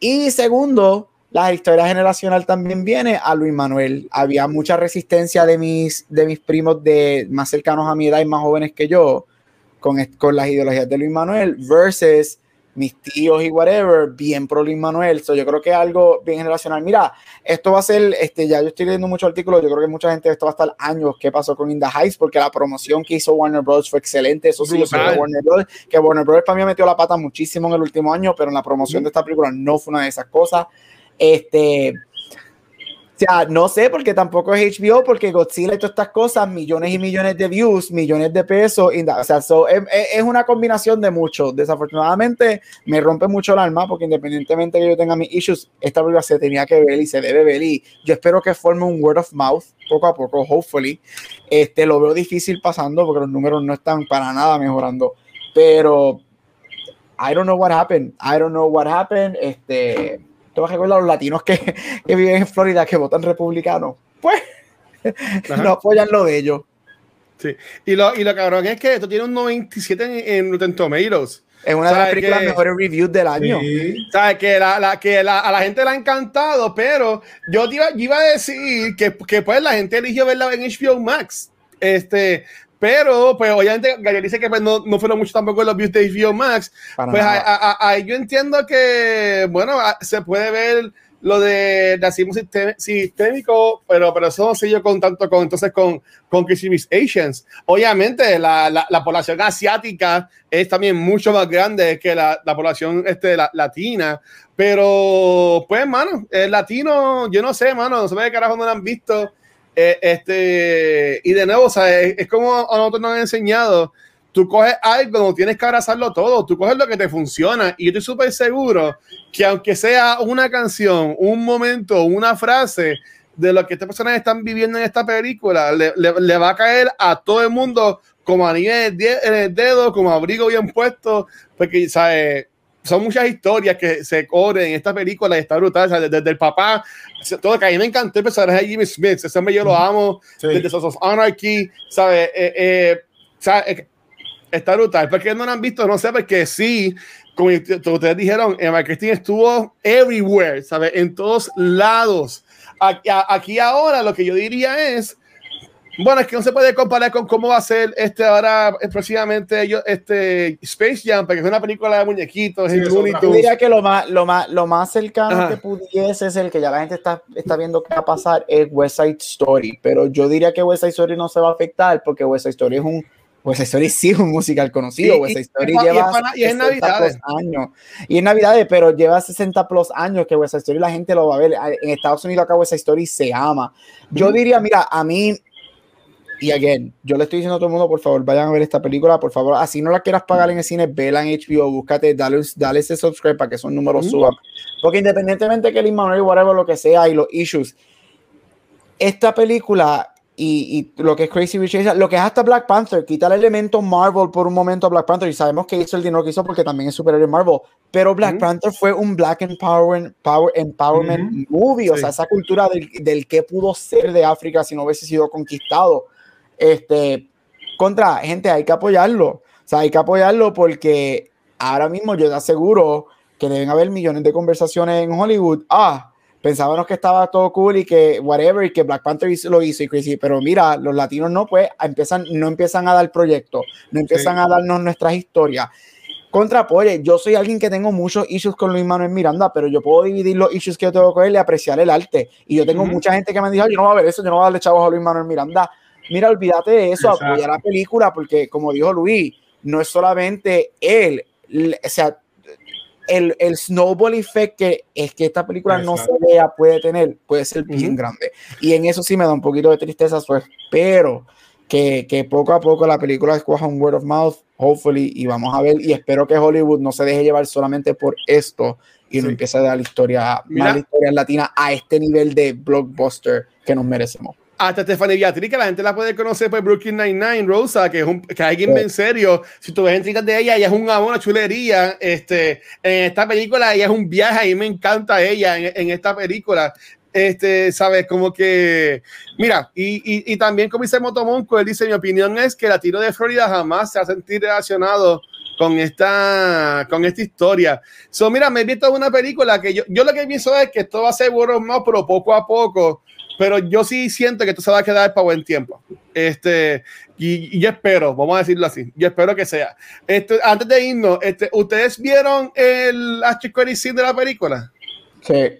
Y segundo, la historia generacional también viene a Luis Manuel. Había mucha resistencia de mis, de mis primos de más cercanos a mi edad y más jóvenes que yo con, con las ideologías de Luis Manuel versus mis tíos y whatever, bien pro Luis Manuel. So, yo creo que es algo bien generacional. Mira, esto va a ser, este, ya yo estoy leyendo muchos artículos, yo creo que mucha gente, esto va a estar años, qué pasó con In the Heights, porque la promoción que hizo Warner Bros. fue excelente, eso sí, Brutal. Warner Bros., que Warner Bros. para mí metió la pata muchísimo en el último año, pero en la promoción de esta película no fue una de esas cosas. Este, O sea, no sé, porque tampoco es HBO, porque Godzilla y todas estas cosas, millones y millones de views, millones de pesos. o sea, so, es- es una combinación de muchos. Desafortunadamente, me rompe mucho el alma, porque independientemente que yo tenga mis issues, esta película se tenía que ver y se debe ver. Y yo espero que forme un word of mouth poco a poco, hopefully. Este, lo veo difícil pasando, porque los números no están para nada mejorando. Pero, I don't know what happened. I don't know what happened. Este te vas a recordar a los latinos que, que viven en Florida que votan republicanos. Pues no apoyan lo de ellos. Sí. Y lo, y lo cabrón es que esto tiene un 97 en, en Rotten Tomatoes. Es una de las ¿Sabe películas mejores reviews del año. Sí. ¿Sabes? Que, la, la- que la- a la gente le ha encantado, pero yo te iba, iba a decir que, que pues la gente eligió verla en HBO Max. Este, pero pues obviamente Gabriel dice que pues, no, no fueron mucho tampoco los views de HBO Max. Para Pues ahí yo entiendo que, bueno, a- se puede ver lo de racismo sisté- sistémico, pero, pero eso no sé yo con tanto con entonces con, con Rich Asians. Obviamente la, la, la población asiática es también mucho más grande que la, la población este, la- latina, pero pues, mano, el latino, yo no sé, mano, no sé qué carajo no lo han visto. Eh, este, y de nuevo, sea, es, como a nosotros nos han enseñado tú coges algo, no tienes que abrazarlo todo, tú coges lo que te funciona y yo estoy súper seguro que aunque sea una canción, un momento, una frase de lo que estas personas están viviendo en esta película, le, va a caer a todo el mundo como anillo en el dedo, como abrigo bien puesto, porque, ¿sabes? Son muchas historias que se corren en esta película y está brutal, ¿sabes? Desde, el papá, todo que a mí me encantó el personaje de Jimmy Smith, ese hombre yo lo amo, Sí. desde Sons of Anarchy, ¿sabes? Eh, eh, ¿sabes? Eh, Está brutal. ¿Por qué no lo han visto? No sé, porque sí, como ustedes dijeron, Emma Christine estuvo everywhere, ¿sabes? En todos lados. Aquí, aquí ahora lo que yo diría es, bueno, es que no se puede comparar con cómo va a ser este ahora eh, próximamente yo, este Space Jam, porque es una película de muñequitos, Sí, es Yo diría que lo más, lo más, lo más cercano Ajá. que pudiese ser que ya la gente está, está viendo qué va a pasar es West Side Story, pero yo diría que West Side Story no se va a afectar porque West Side Story es un West Side Story sí es un musical conocido. Y- West Side y- Story y es lleva para- y es 60 Navidades. plus años. Y en Navidades, pero lleva 60 plus años que West Side Story la gente lo va a ver. En Estados Unidos acá West Side Story se ama. Yo diría, mira, a mí y again, yo le estoy diciendo a todo el mundo, por favor, vayan a ver esta película, por favor, así no la quieras pagar en el cine, vela en HBO, búscate, dale, dale ese subscribe para que esos números Ujú. suban. Porque independientemente que el Manuel, whatever, lo que sea, y los issues, esta película y, y lo que es Crazy Rich Asians, lo que es hasta Black Panther, quita el elemento Marvel por un momento a Black Panther, y sabemos que hizo el dinero que hizo porque también es superhéroe Marvel, pero Black Ujú. Panther fue un Black Empowerment, power, empowerment movie, o Sí. sea, esa cultura del, del que pudo ser de África si no hubiese sido conquistado. Este, contra, gente, hay que apoyarlo. O sea, hay que apoyarlo porque ahora mismo yo te aseguro que deben haber millones de conversaciones en Hollywood. Ah, pensábamos que estaba todo cool y que whatever, y que Black Panther lo hizo y Crazy, pero mira, los latinos no, pues empiezan, no empiezan a dar proyectos, no empiezan Sí. a darnos nuestras historias. Contra apoye, yo soy alguien que tengo muchos issues con Luis Manuel Miranda, pero yo puedo dividir los issues que yo tengo con él y apreciar el arte. Y yo tengo mucha gente que me "Ay, yo no voy a ver eso, yo no voy a darle chavos a Luis Manuel Miranda. Mira, olvídate de eso, Exacto. apoya la película, porque como dijo Luis, no es solamente él, o sea, el, el snowball effect que es que esta película no se Exacto. vea puede tener, puede ser bien Ujú. grande. Y en eso sí me da un poquito de tristeza, so espero que, que poco a poco la película escoja un word of mouth, hopefully, y vamos a ver, y espero que Hollywood no se deje llevar solamente por esto y no Sí. empiece a dar historia, Mira. más historias latinas a este nivel de blockbuster que nos merecemos. Hasta Stephanie Beatriz, que la gente la puede conocer por Brooklyn Nine-Nine, Rosa, que es un, que alguien Sí. en serio. Si tú ves entrevistas de ella, ella es un amor, una chulería. Este, en esta película, ella es un viaje, y me encanta ella en, en esta película. Este, sabes, como que, mira, y, y, y también como dice Motomonco, él dice, mi opinión es que Latino de Florida jamás se ha sentido relacionado con esta, con esta historia. So, mira, me he visto una película que yo, yo lo que pienso es que esto va a ser of mouth, pero poco a poco pero yo sí siento que esto se va a quedar para buen tiempo. Este, y, y yo espero, vamos a decirlo así, yo espero que sea. Este, antes de irnos, este, ¿ustedes vieron el Scene de la película? Sí.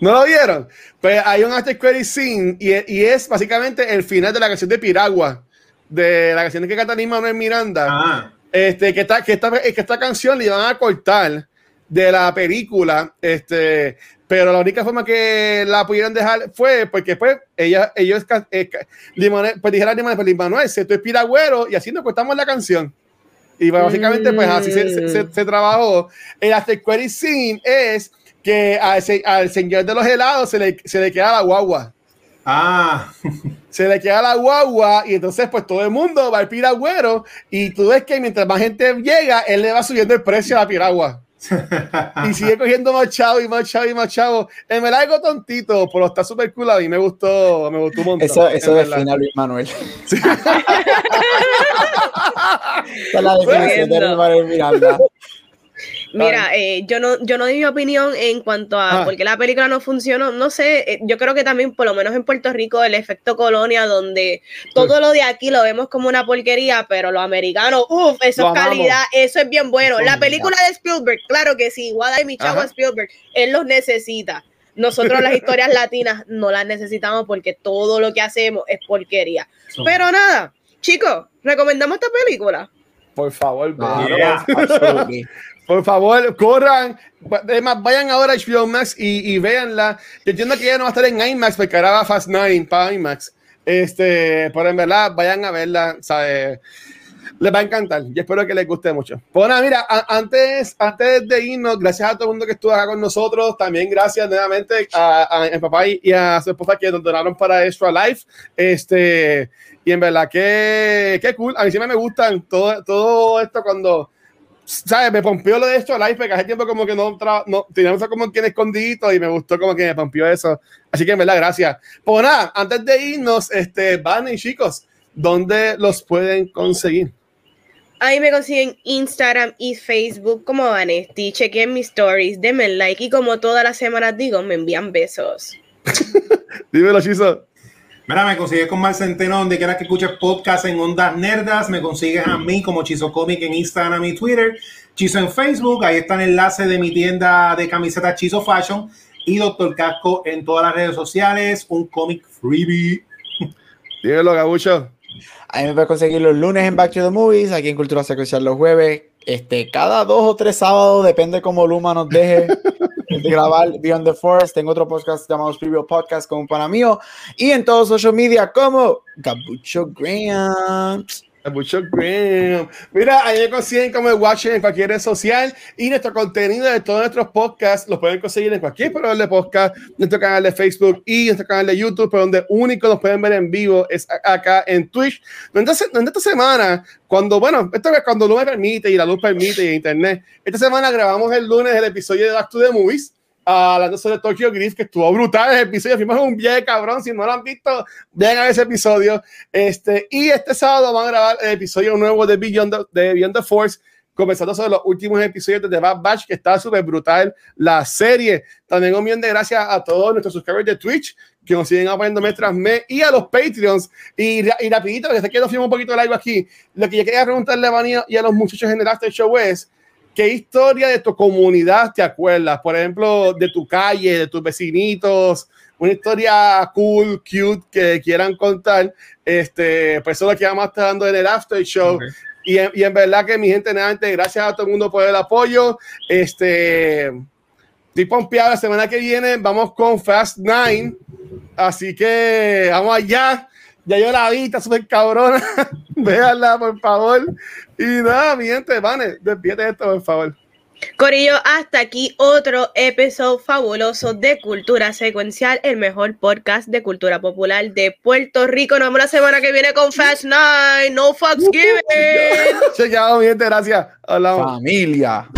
¿No lo vieron? Pues hay un After Credit Scene y, y es básicamente el final de la canción de Piragua, de la canción que canta Lin Manuel Miranda. Ah, este, que, esta, que, esta, que esta canción le iban a cortar de la película, este, pero la única forma que la pudieran dejar fue porque pues ella, ellos eh, pues dijeron Limón, pues Manuel, se tú es piragüero y así nos cortamos la canción. Y pues, básicamente, pues así se, se, se, trabajó. El after credit scene es que al, al, señor de los helados se le, se le queda la guagua. Ah. Se le queda la guagua y entonces pues todo el mundo va al piragüero y tú ves que mientras más gente llega, él le va subiendo el precio a la piragua. Y sigue cogiendo más chavo y más chavo y más chavo. En verdad algo tontito, pero está súper cool a mí me gustó, me gustó un montón. Eso, eso define a Luis Manuel. Sí. Esa es la definición de Luis Manuel Miranda. Mira, eh, yo no, yo no di mi opinión en cuanto a ah. por qué la película no funcionó. No sé, eh, yo creo que también, por lo menos en Puerto Rico, el efecto colonia, donde todo lo de aquí lo vemos como una porquería, pero los americanos, uff, eso es calidad, eso es bien bueno. La película de Spielberg, claro que sí, Guada y mi chavo Spielberg, él los necesita. Nosotros las historias latinas no las necesitamos porque todo lo que hacemos es porquería. Pero nada, chicos, recomendamos esta película. Por favor, Por favor, corran. Además, vayan ahora a HBO Max y, y véanla. Yo entiendo que ya no va a estar en IMAX porque ahora va Fast 9 para IMAX. Este, pero en verdad, vayan a verla. ¿sabe? Les va a encantar y espero que les guste mucho. Pues nada, mira, antes, antes de irnos, gracias a todo el mundo que estuvo acá con nosotros. También gracias nuevamente a, a, papá y a su esposa que nos donaron para Extra Life. Este, y en verdad, que, qué cool. A mí siempre me gustan todo, todo esto cuando ¿sabes? Me pompió lo de esto live porque hace tiempo como que no, no teníamos como quien escondido y me gustó como que me pompió eso. Así que en verdad, gracias. Pues nada, antes de irnos, este, van y chicos, ¿dónde los pueden conseguir? Ahí me consiguen Instagram y Facebook como Vanesti. Chequen mis stories, denme like y como todas las semanas digo, me envían besos. Dímelo, Chizo. Mira, me consigues con Mar Centeno donde quieras que escuches podcast en Ondas Nerdas. Me consigues a mí como Chizo Comic en Instagram y Twitter. Chizo en Facebook. Ahí está el enlace de mi tienda de camisetas Chizo Fashion. Y Doctor Casco en todas las redes sociales. Un cómic freebie. Dímelo, Gabucho. Ahí me puedes conseguir los lunes en Back to the Movies. Aquí en Cultura Secuencial los jueves. Este, cada dos o tres sábados, depende cómo Luma nos deje. de grabar Beyond the Forest. Tengo otro podcast llamado Preview Podcast con un pana mío. Y en todos los social media como Gabucho Graham. Gabucho Graham. Mira, ahí me consiguen como Watching en cualquier red social. Y nuestro contenido de todos nuestros podcasts los pueden conseguir en cualquier programa de podcast, nuestro canal de Facebook y nuestro canal de YouTube, pero donde único nos pueden ver en vivo es acá en Twitch. Entonces, en esta semana, cuando, bueno, esto es cuando luz me permite y la luz permite y internet. Esta semana grabamos el lunes el episodio de Back to the Movies hablando sobre Tokyo Griff, que estuvo brutal ese episodio. Fuimos un viaje cabrón. Si no lo han visto, vean a ese episodio. Este, y este sábado van a grabar el episodio nuevo de Beyond the, de Beyond the Force, comenzando sobre los últimos episodios de The Bad Batch, que está súper brutal la serie. También un millón de gracias a todos nuestros suscriptores de Twitch que nos siguen apoyando mes tras mes y a los Patreons. Y, y rapidito, que sé que nos fuimos un poquito de live aquí, lo que yo quería preguntarle a Vania y a los muchachos en el After Show es ¿Qué historia de tu comunidad te acuerdas? Por ejemplo, de tu calle, de tus vecinitos, una historia cool, cute que quieran contar. Este, pues eso es lo que vamos a estar dando en el after show. Y, y, en verdad que mi gente, nuevamente, gracias a todo el mundo por el apoyo. Este, estoy pompeado la semana que viene. Vamos con Fast Nine. Así que vamos allá. Ya yo la vi, está súper cabrona. Véanla, por favor. Y nada, mi gente, Vane, despídete esto, por favor. Corillo, hasta aquí otro episodio fabuloso de Cultura Secuencial, el mejor podcast de cultura popular de Puerto Rico. Nos vemos la semana que viene con Fast Nine. No fucks given. Chequeado, mi gente, gracias. Hablamos. Familia.